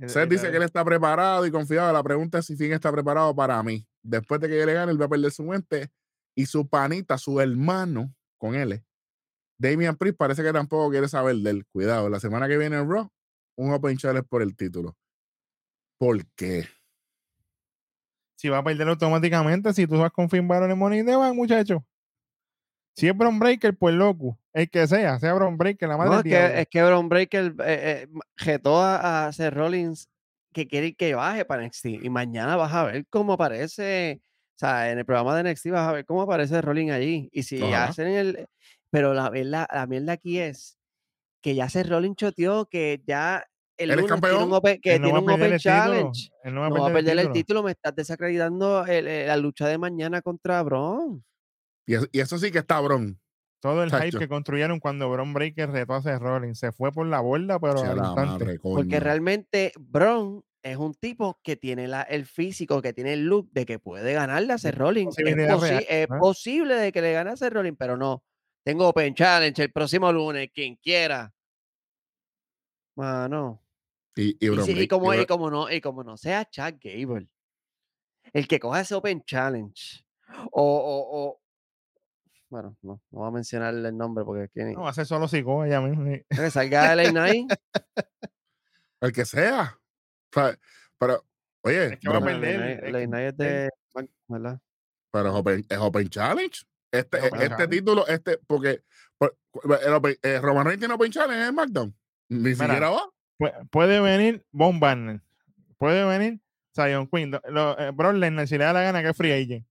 Seth dice que él está preparado y confiado. La pregunta es si Finn está preparado para mí. Después de que yo le gane, él va a perder su mente. Y su panita, su hermano, con él, Damian Priest, parece que tampoco quiere saber de él. Cuidado, la semana que viene en Raw, un Open Challenge por el título. ¿Por qué? Si va a perder automáticamente si tú vas con Finn Balor en Money Bank, muchacho. Si es Bron Breaker, pues loco. El que sea, sea Bron Breaker, la madre No, es que, es que Bron Breaker eh, eh, a, a Seth Rollins que quiere que baje para NXT. Y mañana vas a ver cómo aparece, o sea, en el programa de NXT vas a ver cómo aparece Rollins allí. Y si Ojalá. hacen el... Pero la mierda, la mierda aquí es que ya Seth Rollins choteó que ya el lunes tiene un campeón. open, que no tiene un open el challenge. Él no va a No va a perder, el título, me estás desacreditando el- el- la lucha de mañana contra Bron. Y eso, y eso sí que está bron. Todo el hype Chacho. que construyeron cuando Bron Breaker retó a Seth Rollins. Se fue por la borda, pero al instante. madre, Porque realmente Bron es un tipo que tiene la, el físico, que tiene el look de que puede ganarle a Seth Rollins. Es, posibilidad posi- real, es ¿no? posible de que le gane a Seth Rollins, pero no. Tengo Open Challenge el próximo lunes, quien quiera. Mano. Y, y, Y, y como, y y Bron- como no, y como no sea Chad Gable, el que coja ese Open Challenge, o, o, o- bueno, no, no voy a mencionar el nombre porque ni- No, va a ser solo psicó ella misma. que salga de LA Knight. el que sea. Pero, oye, Es que va a Bron- Bueno, perder, LA es LA que- Knight es de, ¿verdad? pero es Open, es Open Challenge. Este, Es Open este título, este, porque por- el Open- eh, Roman Reigns tiene Open Challenge en SmackDown. Ni siquiera va. Pu- puede venir Von. Puede venir Zion Queen. Lo, eh, Brock Lesnar, si le da la gana, que es free agent.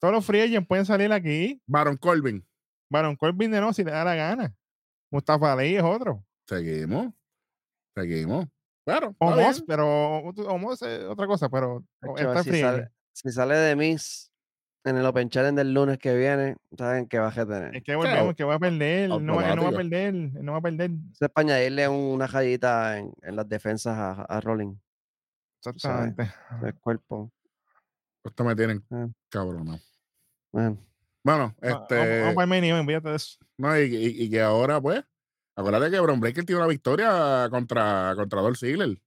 Todos los free agents pueden salir aquí. Baron Corbin. Baron Corbin de no, si le da la gana. Mustafa Ali es otro. Seguimos. Seguimos. Claro. Omos, pero Omos es otra cosa, pero si, free sale, si sale de Miss en el Open Challenge del lunes que viene, saben que va a tener. Es que volvemos, que va a perder. Él no, va- él no va a perder. No va a perder. Eso es para añadirle una rayita en, en las defensas a, a Rolling, Exactamente. el cuerpo. Esto me tienen Ah. cabrón. Bueno, Va- este. Vamos, vamos para el de eso. No, y, y- y que ahora, pues, acuérdate que Bron Breaker tiene una victoria contra, contra Dolph Ziggler.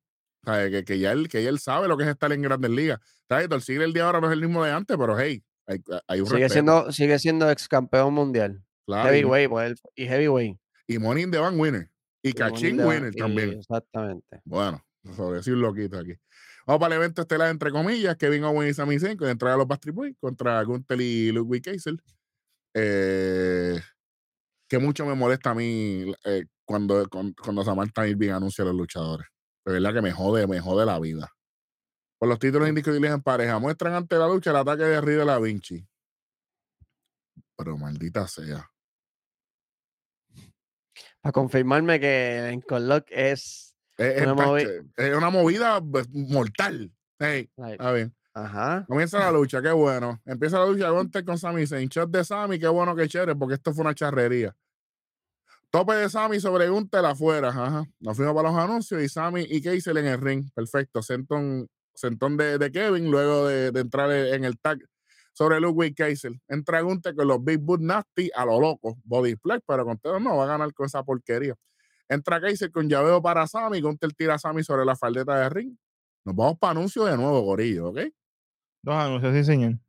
O sea, que, que ya él, que ya él sabe lo que es estar en Grandes Ligas. ¿Sabes? Dolph Ziggler el de ahora no es el mismo de antes, pero hey, hay, hay un Sigue respeto, siendo, sigue siendo ex campeón mundial. claro, heavyweight, pues, y heavyweight. Y Money in the Bank winner. Y y Cachín winner y- también. Exactamente. Bueno, sobre decir un loquito aquí. Vamos para el evento estelar, entre comillas, Kevin Owens y Sami Zayn, con entrada de los Bastard Boys contra Gunther y Ludwig Kaiser. Eh, que mucho me molesta a mí eh, cuando, cuando, cuando Samantha Irving anuncia a los luchadores. De verdad que me jode, me jode la vida. Por los títulos indiscutibles en pareja, muestran ante la lucha el ataque de Rida La Vinci. Pero maldita sea. Para confirmarme que en Collock es. Es, Una movi- tache- es una movida pues, mortal. Hey, está bien. ajá. Comienza la lucha, qué bueno. Empieza la lucha Gunter con Sami Zayn. Shot de Sami, qué bueno que chévere, porque esto fue una charrería. Tope de Sami sobre Gunter afuera. Ajá. Nos fuimos para los anuncios y Sami y Keisel en el ring. Perfecto. Sentón, sentón de, de Kevin luego de, entrar en el tag sobre Ludwig Keisel. Entra Gunter con los Big Boot Nasty a lo loco. Body Flag, pero con todo no va a ganar con esa porquería. Entra Keisel con llaveo para Sami. Gunter tira a Sami sobre la faldeta de ring. Nos vamos para anuncios de nuevo, Gorillo, ¿ok? Dos anuncios, sí, señor.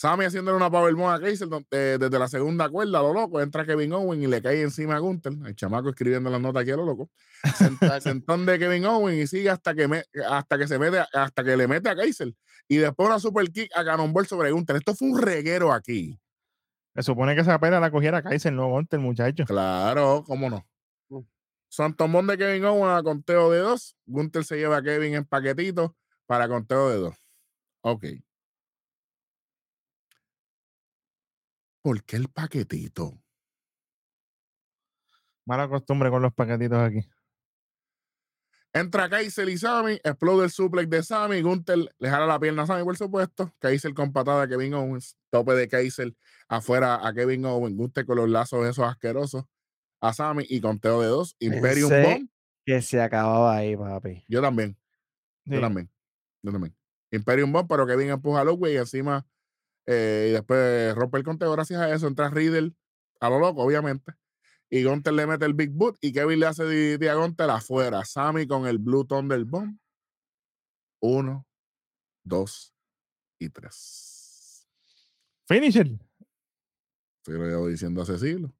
Sammy haciéndole una powerbomb a Kaiser eh, desde la segunda cuerda, lo loco. Entra Kevin Owen y le cae encima a Gunther. El chamaco escribiendo las notas aquí a lo loco. Senta- Sentón de Kevin Owen y sigue hasta que, me, hasta que se mete, hasta que le mete a Kaiser. Y después una super kick a Cannonball sobre Gunther. Esto fue un reguero aquí. Se supone que esa pena la cogiera Kaiser, no Gunter, muchacho. Claro, cómo no. Santomón de Kevin Owens a conteo de dos. Gunther se lleva a Kevin en paquetito para conteo de dos. Ok. ¿Por qué el paquetito? Mala costumbre con los paquetitos aquí. Entra Kaiser y Sammy, explode el suplex de Sammy, Gunther le jala la pierna a Sammy, por supuesto. Kaiser con patada a Kevin Owens, tope de Kaiser afuera a Kevin Owens, Gunther con los lazos esos asquerosos a Sammy y conteo de dos. Imperium Pensé Bomb, Que se acababa ahí, papi. yo también, yo también, yo también. Imperium Bomb, pero Kevin empuja a Ludwig y encima, eh, y después rompe el conteo. Gracias a eso entra Riddle a lo loco, obviamente. Y Gunther le mete el Big Boot y Kevin le hace di- di a Gunther afuera. Sammy con el Blue Thunder Bomb. Uno, dos y tres. Finisher. Se lo llevo diciendo hace siglos.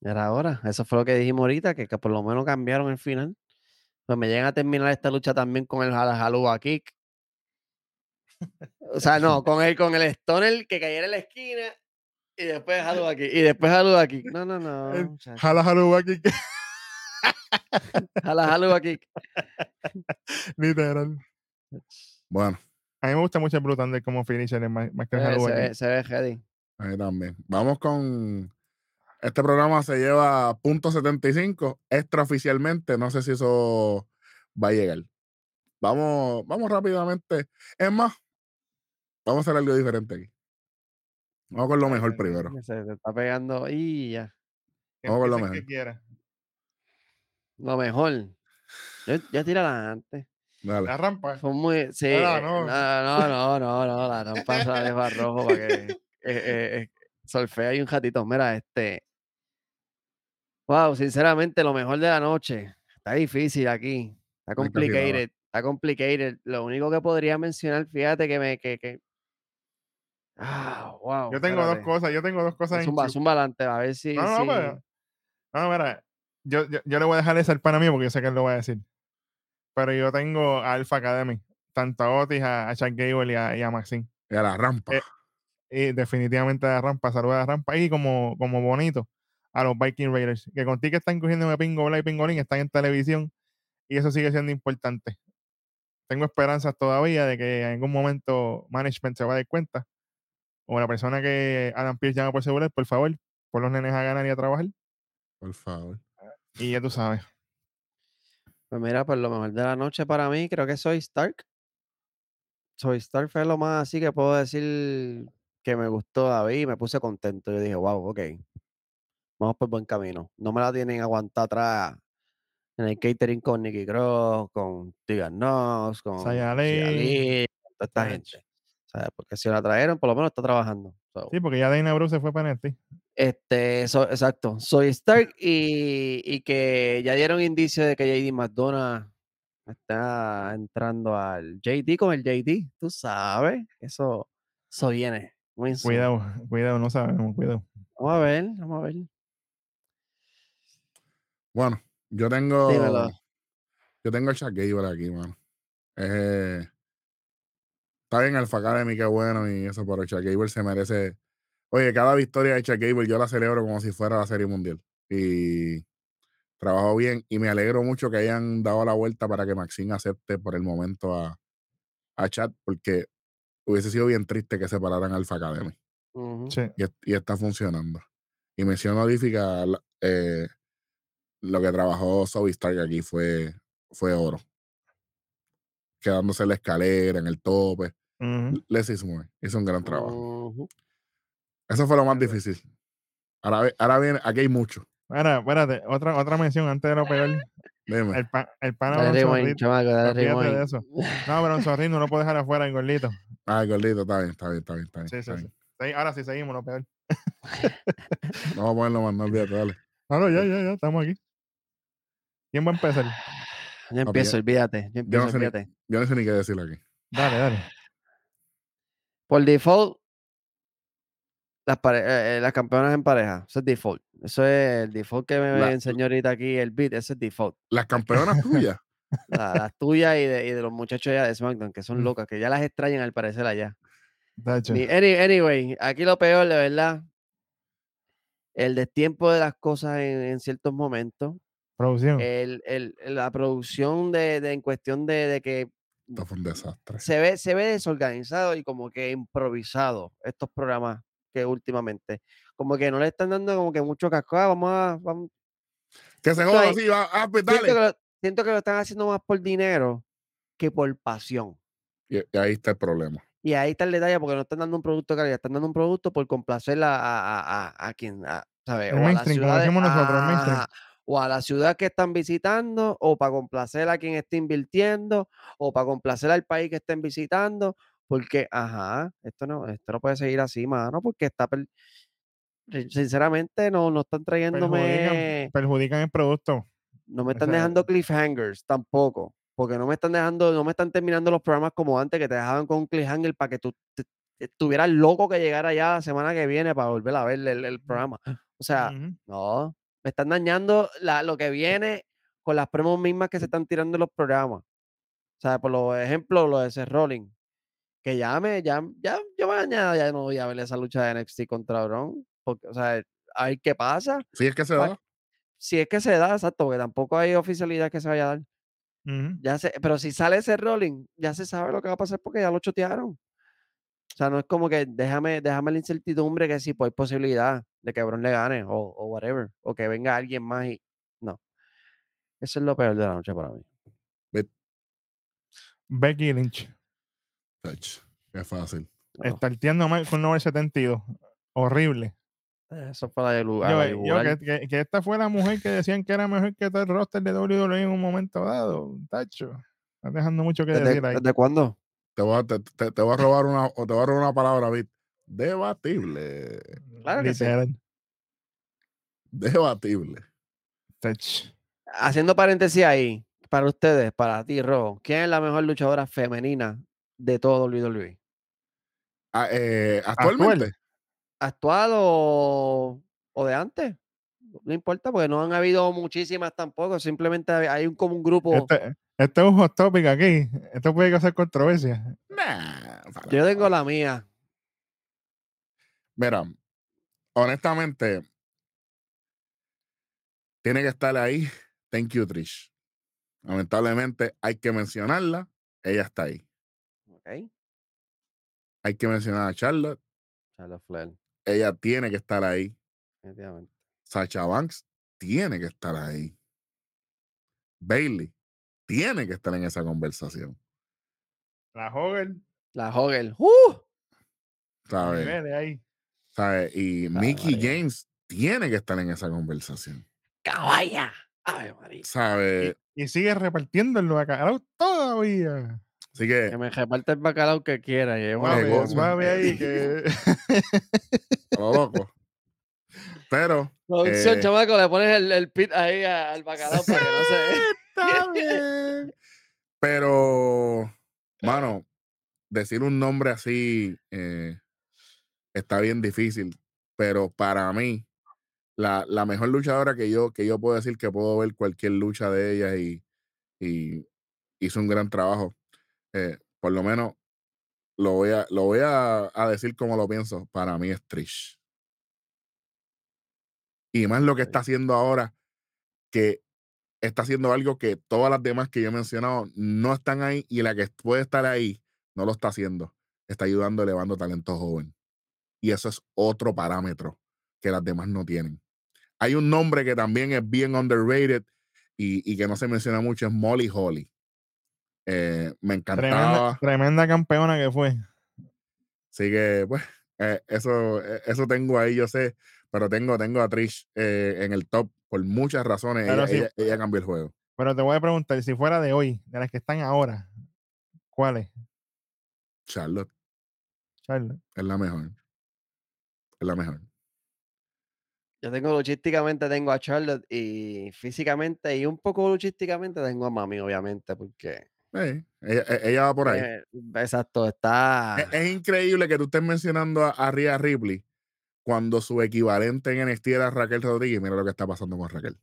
Era ahora. Eso fue lo que dijimos ahorita, que, que por lo menos cambiaron el final. Pues me llegan a terminar esta lucha también con el Jala Jaluba Kick. O sea, no, con el, con el Stoner que cayera en la esquina y después Jaluba Kick. Y después Jaluba Kick. No, no, no. Muchacho. Jala jala aquí. Jala Jaluba Kick. Literal. Bueno, A mí me gusta mucho el Blue Thunder como finisher más, más que el Jala se, aquí. ve, se ve heady. ahí también. Vamos con. Este programa se lleva punto 75 extraoficialmente. No sé si eso va a llegar. Vamos, vamos rápidamente. Es más, vamos a hacer algo diferente aquí. Vamos con lo mejor primero. Se, está pegando y ya. Vamos con lo mejor. que. Lo mejor. Yo, yo tírala antes. Dale. La rampa. Fue muy. Sí. Eh, no. No, no, no, no, no. La rampa se la dejo a rojo para que eh, eh, eh, solfea ahí un ratito. Mira, este. Wow, sinceramente, lo mejor de la noche. Está difícil aquí. Está complicated. Está complicated. Lo único que podría mencionar, fíjate que me. Que, que... Ah, wow. Yo tengo dos cosas, yo tengo dos cosas en Zumba, queue. zumba adelante, a ver si. No, no, si- pues, no, mira, yo, yo, yo le voy a dejar esa al pana mío porque yo sé que él lo va a decir. Pero yo tengo a Alpha Academy, tanto a Otis, a, a Chuck Gable y a, y a Maxine. Y a la rampa. Eh, Y definitivamente a la rampa, saluda a la rampa. Y como, como bonito, a los Viking Raiders, que contigo están cogiendo de pingo y pingolín, están en televisión y eso sigue siendo importante. Tengo esperanzas todavía de que en algún momento management se va a dar cuenta. O la persona que Adam Pierce llama por seguridad, por favor, por los nenes a ganar y a trabajar. Por favor. Y ya tú sabes. Pues mira, pues lo mejor de la noche para mí creo que soy Stark. Soy Stark fue lo más así que puedo decir que me gustó David y me puse contento. Yo dije, wow, ok. Vamos por buen camino. No me la tienen aguantada atrás en el catering con Nicky Cross, con Tegan Knox, con Saya Xia Li, Li, con toda esta gente. ¿Sabes? Porque si la trajeron, por lo menos está trabajando. So, Sí, porque ya Dana Bruce se fue para NXT. este, so- exacto. Soy Stark y, y que ya dieron indicio de que JD McDonough está entrando al JD con el JD. Tú sabes, eso, eso viene. Cuidado, cuidado, no sabemos, cuidado. Vamos a ver, vamos a ver. Bueno, yo tengo. Dímelo. Yo tengo el Chuck Gable aquí, mano. Eh, está bien Alpha Academy, qué bueno y eso, pero Chuck Gable se merece. Oye, cada victoria de Chuck Gable yo la celebro como si fuera la Serie Mundial. Y trabajó bien y me alegro mucho que hayan dado la vuelta para que Maxine acepte por el momento a, a Chad, porque hubiese sido bien triste que separaran Alpha Academy. Sí. y, est- y está funcionando. Y mención honorífica, eh, lo que trabajó Zoe Stark aquí fue, fue oro. Quedándose en la escalera, en el tope. Ujú. Leslie Moore hizo un gran trabajo. Ujú. Eso fue lo más difícil. Ahora, ahora viene, aquí hay mucho. Ahora, espérate, otra, otra mención antes de lo peor. Dime. El, pa, el pana Dale Alonso rewind, Reed- chamaco, dale olvídate de eso. No, pero un Reed no lo puedo dejar afuera, el gordito. Ay, gordito, está bien, está bien, está bien. Está bien, Sí, sí, está sí. bien. Sí, Ahora sí seguimos, lo peor. No vamos a ponerlo más, no olvídate, dale. No, no, ya, ya, ya, estamos aquí. ¿Quién va a empezar? Yo empiezo, olvídate. Yo empiezo, sé ni- olvídate. Yo no sé ni qué decir aquí. Dale, dale. Por default, las, eh, eh, las campeonas en pareja. Eso es default. Eso es el default que me La- enseñó ahorita aquí el beat. Ese es default. Las campeonas tuyas. La- las tuyas y de, y de los muchachos allá de SmackDown, que son Mm. locas, que ya las extrañan al parecer allá. Any- anyway, aquí lo peor, de verdad, el destiempo de las cosas en, en ciertos momentos, Producción. el, el- la producción de, de- en cuestión de, de que Esto fue un desastre. se ve, se ve desorganizado y como que improvisado estos programas que últimamente, como que no le están dando como que mucho casco, ah, vamos a, vamos, Que se joda así, va, ah, pues siento, que lo, siento que lo están haciendo más por dinero que por pasión. Y, y ahí está el problema. Y ahí está el detalle, porque no están dando un producto de calidad, están dando un producto por complacer a, a, a, a- quien, ¿sabes? O a la ciudad de- o a la ciudad que están visitando, o para complacer a quien esté invirtiendo, o para complacer al país que estén visitando, porque, ajá, esto no, esto no puede seguir así, mano, porque está, sin- sinceramente, no, no están trayéndome, Perjudican, perjudican el producto. no me están sea, dejando cliffhangers tampoco, porque no me están dejando, no me están terminando los programas como antes, que te dejaban con un cliffhanger para que tú te- estuvieras loco que llegara ya la semana que viene para volver a ver el, el programa. O sea, no, me están dañando la- lo que viene con las promos mismas que se están tirando en los programas. O sea, por los ejemplos, lo de Seth Rollins, que ya me, ya, ya, yo mañana ya no voy a ver esa lucha de NXT contra Braun, porque, o sea, a ver qué pasa. Sí, es que se Pa- da. Si es que se da, exacto, porque tampoco hay oficialidad que se vaya a dar. Ya se, pero si sale ese rolling, ya se sabe lo que va a pasar porque ya lo chotearon. O sea, no es como que déjame, déjame la incertidumbre que sí, pues hay posibilidad de que Bron le gane o, o whatever, o que venga alguien más y no. Eso es lo peor de la noche para mí. Becky Lynch. Ach, Qué fácil. No, Starteando mal con 972. Horrible. Eso fue la de lugar. Yo, yo que, que- que esta fue la mujer que decían que era mejor que todo el roster de WWE en un momento dado. Tacho. Estás dejando mucho que ¿Desde, decir ahí. desde cuándo? Te voy a, te, te- te voy a robar una, o te voy a robar una palabra, Bit. Debatible. Claro que sí. Debatible. Haciendo paréntesis ahí, para ustedes, para ti, Ro, ¿quién es la mejor luchadora femenina de todo WWE? Ah, eh, actualmente. ¿Actual o, o de antes? No importa, porque no han habido muchísimas tampoco. Simplemente hay hay un, como un grupo. Este, este es un hot topic aquí. Esto puede causar controversia. Nah, Yo tengo la mía. Mira, honestamente, tiene que estar ahí. Thank you, Trish. Lamentablemente, hay que mencionarla. Ella está ahí. Ok. Hay que mencionar a Charlotte. Charlotte Flair, Ella tiene que estar ahí. definitivamente. Sacha Banks tiene que estar ahí. Bailey tiene que estar en esa conversación. La Hogan. La Hogel. ¡Uh! ¿Sabes? ¿Sabes? Y Mickey María. James tiene que estar en esa conversación. ¡Caballa! ¡Ave María! ¿Sabes? Y sigue repartiendo el bacalao todavía. Así Que que, me reparte el bacalao que quiera. y ahí que. lo loco. Pero, Producción, Eh. chamaco, le pones el, el pit ahí al bacalao para que no se... Está bien. pero, mano, decir un nombre así eh, está bien difícil. Pero para mí, la, la mejor luchadora que yo, que yo puedo decir que puedo ver cualquier lucha de ella y, y hizo un gran trabajo. eh, por lo menos lo voy a, lo voy a, a decir como lo pienso. Para mí es Trish. Y más lo que está haciendo ahora, que está haciendo algo que todas las demás que yo he mencionado no están ahí y la que puede estar ahí no lo está haciendo. Está ayudando elevando talento joven. Y eso es otro parámetro que las demás no tienen. Hay un nombre que también es bien underrated y, y que no se menciona mucho, es Molly Holly. Eh, me encantaba. tremenda campeona que fue. Así que, pues, eh, eso, eh, eso tengo ahí, yo sé, pero tengo, tengo a Trish eh, en el top por muchas razones. Ella, sí, ella- ella cambió el juego. Pero te voy a preguntar, si fuera de hoy, de las que están ahora, ¿cuáles? Charlotte Charlotte. es la mejor. Es la mejor. Yo tengo luchísticamente, tengo a Charlotte y físicamente y un poco luchísticamente tengo a Mami, obviamente, porque... Eh, ella, e- ella va por ahí. eh, exacto, está... Es, es increíble que tú estés mencionando a, a Rhea Ripley cuando su equivalente en NXT era Raquel Rodríguez. Mira lo que está pasando con Raquel.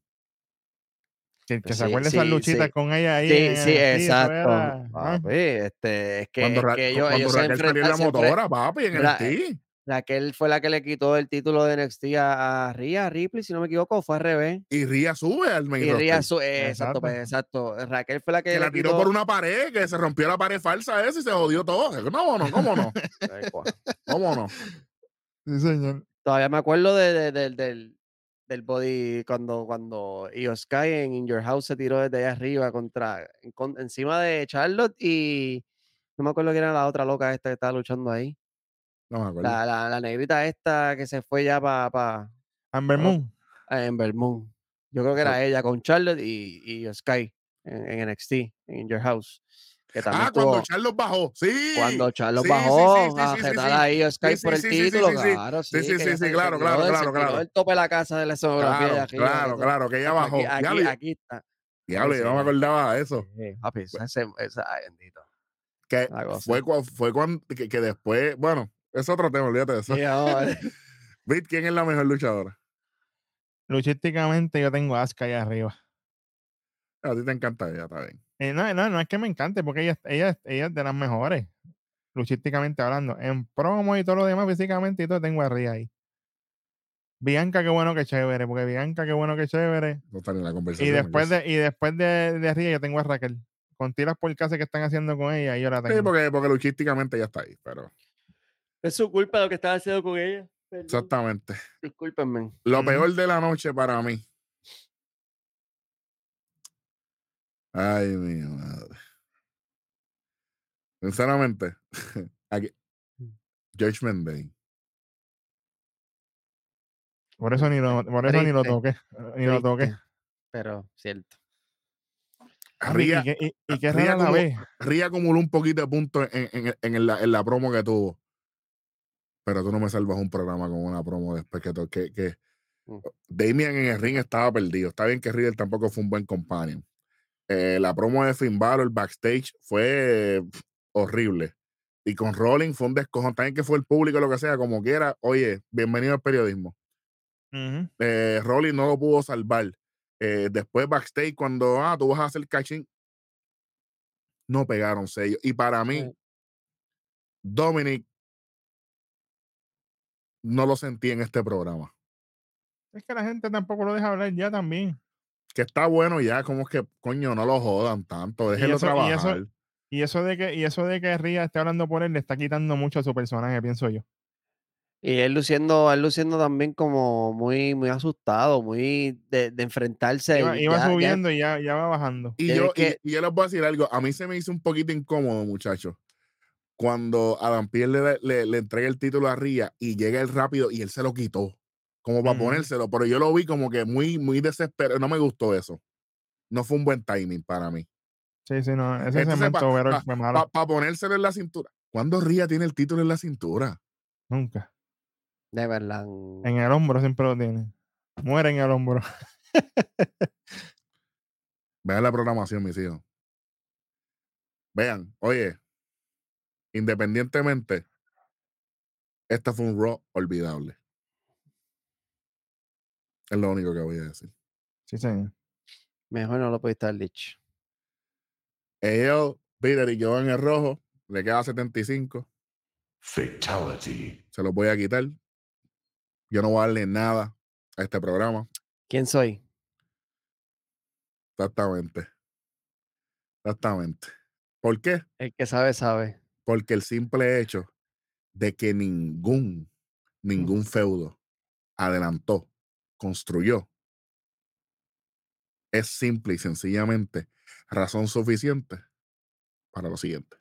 Que, que Sí, se acuerde esas sí, luchitas sí. con ella ahí. Sí, en sí, NXT, exacto. era, ah, Papi, este, es que, Cuando, es Ra- que ellos, cuando ellos se Raquel salió en la motora, papi, en Mira, NXT. Raquel fue la que le quitó el título de NXT a, a Rhea Ripley, si no me equivoco, fue al revés. Y Ría sube al main Y Rhea roster. su- eh, exacto, Exacto. pues, exacto. Raquel fue la que, que le la tiró quitó. por una pared, que se rompió la pared falsa esa y se jodió todo. ¿Cómo no? ¿Cómo no? ¿Cómo no? Sí, señor. Todavía me acuerdo de, de- del- del, del body cuando, cuando Io Sky en In Your House se tiró desde allá arriba contra, en- con- encima de Charlotte y no me acuerdo quién era la otra loca esta que estaba luchando ahí. No me acuerdo. La, la, la negrita esta que se fue ya para pa, Amber Moon. Yo creo que era ella con Charlotte y, y Sky en, en NXT, en In Your House. Que también Ah, cuando Charlos bajó. Sí. cuando sí, sí, bajó sí, sí, a sí, sí, jetar sí. a Sky sí, por el título, sí, sí. claro, sí. Sí, sí, sí, claro, claro, claro, claro. del tope de la casa de la escenografía Claro, arriba, claro, claro, que ella bajó. Aquí, Ya aquí, aquí está. Diablo, yo no me acordaba de eso. Sí, papi, ese, ese- ay, bendito. Que fue, cua- fue cuando, que, que después, bueno, es otro tema, olvídate de eso. Bit, ¿quién es la mejor luchadora? Luchísticamente yo tengo a Asuka allá arriba. A ti te encanta ella, está bien. Eh, no, no, no es que me encante, porque ella, ella, ella es de las mejores, luchísticamente hablando. En promo y todo lo demás, físicamente y todo, tengo a Rhea ahí. Bianca, qué bueno que chévere, porque Bianca, qué bueno que chévere. Ni en la conversación. Y después de, y después de, de yo tengo a Raquel. Con tiras por casa que están haciendo con ella, yo la tengo. Sí, porque, porque luchísticamente ya está ahí, pero Es su culpa lo que estaba haciendo con ella. Perdón. exactamente. Discúlpenme. Lo peor de la noche para mí. Ay, mi madre. Sinceramente, aquí, Judgment Day. Por eso ni lo, por eso ni lo toqué. Ni lo toqué. Pero cierto. Ría, y, que, y, y que Ría como-. Ría acumuló un poquito de puntos en, en- en la, en la promo que tuvo. Pero tú no me salvas un programa con una promo después que, que, que Mm. Damian en el ring estaba perdido. Está bien que Riddle tampoco fue un buen companion. Eh, la promo de Finn Balor backstage fue horrible. Y con Rolling fue un descojón. También que fue el público, lo que sea, como quiera. Oye, bienvenido al periodismo. Eh, Rolling no lo pudo salvar. Eh, después backstage, cuando ah, tú vas a hacer catching, no pegaron sellos. Y para mí, Eh. Dominic no lo sentí en este programa. Es que la gente tampoco lo deja hablar ya también. Que está bueno ya, como que, coño, no lo jodan tanto, déjenlo eso- y trabajar. eso- Y eso de que, y eso de que Ría esté hablando por él le está quitando mucho a su personaje, pienso yo. Y él luciendo, él luciendo también como muy, muy asustado, muy de, de enfrentarse. Iba, iba ya- ya- subiendo y ya, ya va bajando. Y yo, y- que- y, yo les voy a decir algo, a mí se me hizo un poquito incómodo, muchachos, cuando Adam Pierre le, le, le entrega el título a Ría y llega él rápido y él se lo quitó, como para Ujú. ponérselo, pero yo lo vi como que muy, muy desesperado, no me gustó eso. No fue un buen timing para mí. Sí, sí, no. Ese Entonces, segmento pa- overall pa- fue malo. Para ponérselo en la cintura. ¿Cuándo Ría tiene el título en la cintura? Nunca. De verdad. En el hombro siempre lo tiene. Muere en el hombro. Vean la programación, mis hijos. Vean, oye, independientemente, esta fue un Raw olvidable. Es lo único que voy a decir. Sí, señor. Mejor no lo pudiste haber dicho. Ellos, Peter y yo en el rojo, le queda 75. Fatality. Se los voy a quitar. Yo no voy a darle nada a este programa. ¿Quién soy? Exactamente. Exactamente. ¿Por qué? El que sabe, sabe. Porque el simple hecho de que ningún, ningún feudo adelantó, construyó, es simple y sencillamente razón suficiente para lo siguiente.